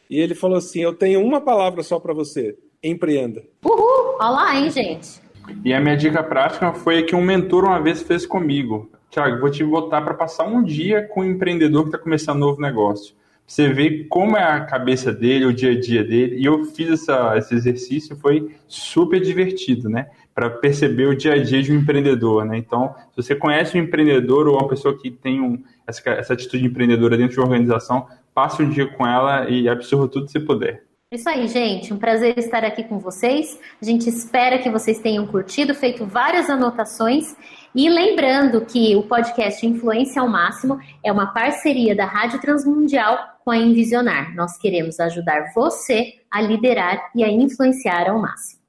E ele falou assim: Eu tenho uma palavra só para você: empreenda. Uhul! Olha lá, hein, gente? E a minha dica prática foi que um mentor uma vez fez comigo. Tiago, vou te botar para passar um dia com um empreendedor que está começando um novo negócio. Você vê como é a cabeça dele, o dia a dia dele. E eu fiz essa, esse exercício, foi super divertido, né? Para perceber o dia a dia de um empreendedor, né? Então, se você conhece um empreendedor ou uma pessoa que tem um, essa, essa atitude empreendedora dentro de uma organização, passe um dia com ela e absorva tudo que você puder. Isso aí, gente. Um prazer estar aqui com vocês. A gente espera que vocês tenham curtido, feito várias anotações. E lembrando que o podcast Influência ao Máximo é uma parceria da Rádio Transmundial com a Envisionar. Nós queremos ajudar você a liderar e a influenciar ao máximo.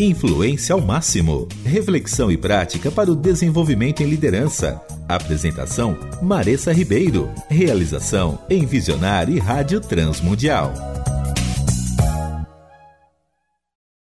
Influência ao máximo. Reflexão e prática para o desenvolvimento em liderança. Apresentação: Maressa Ribeiro. Realização: Envisionar e Rádio Transmundial.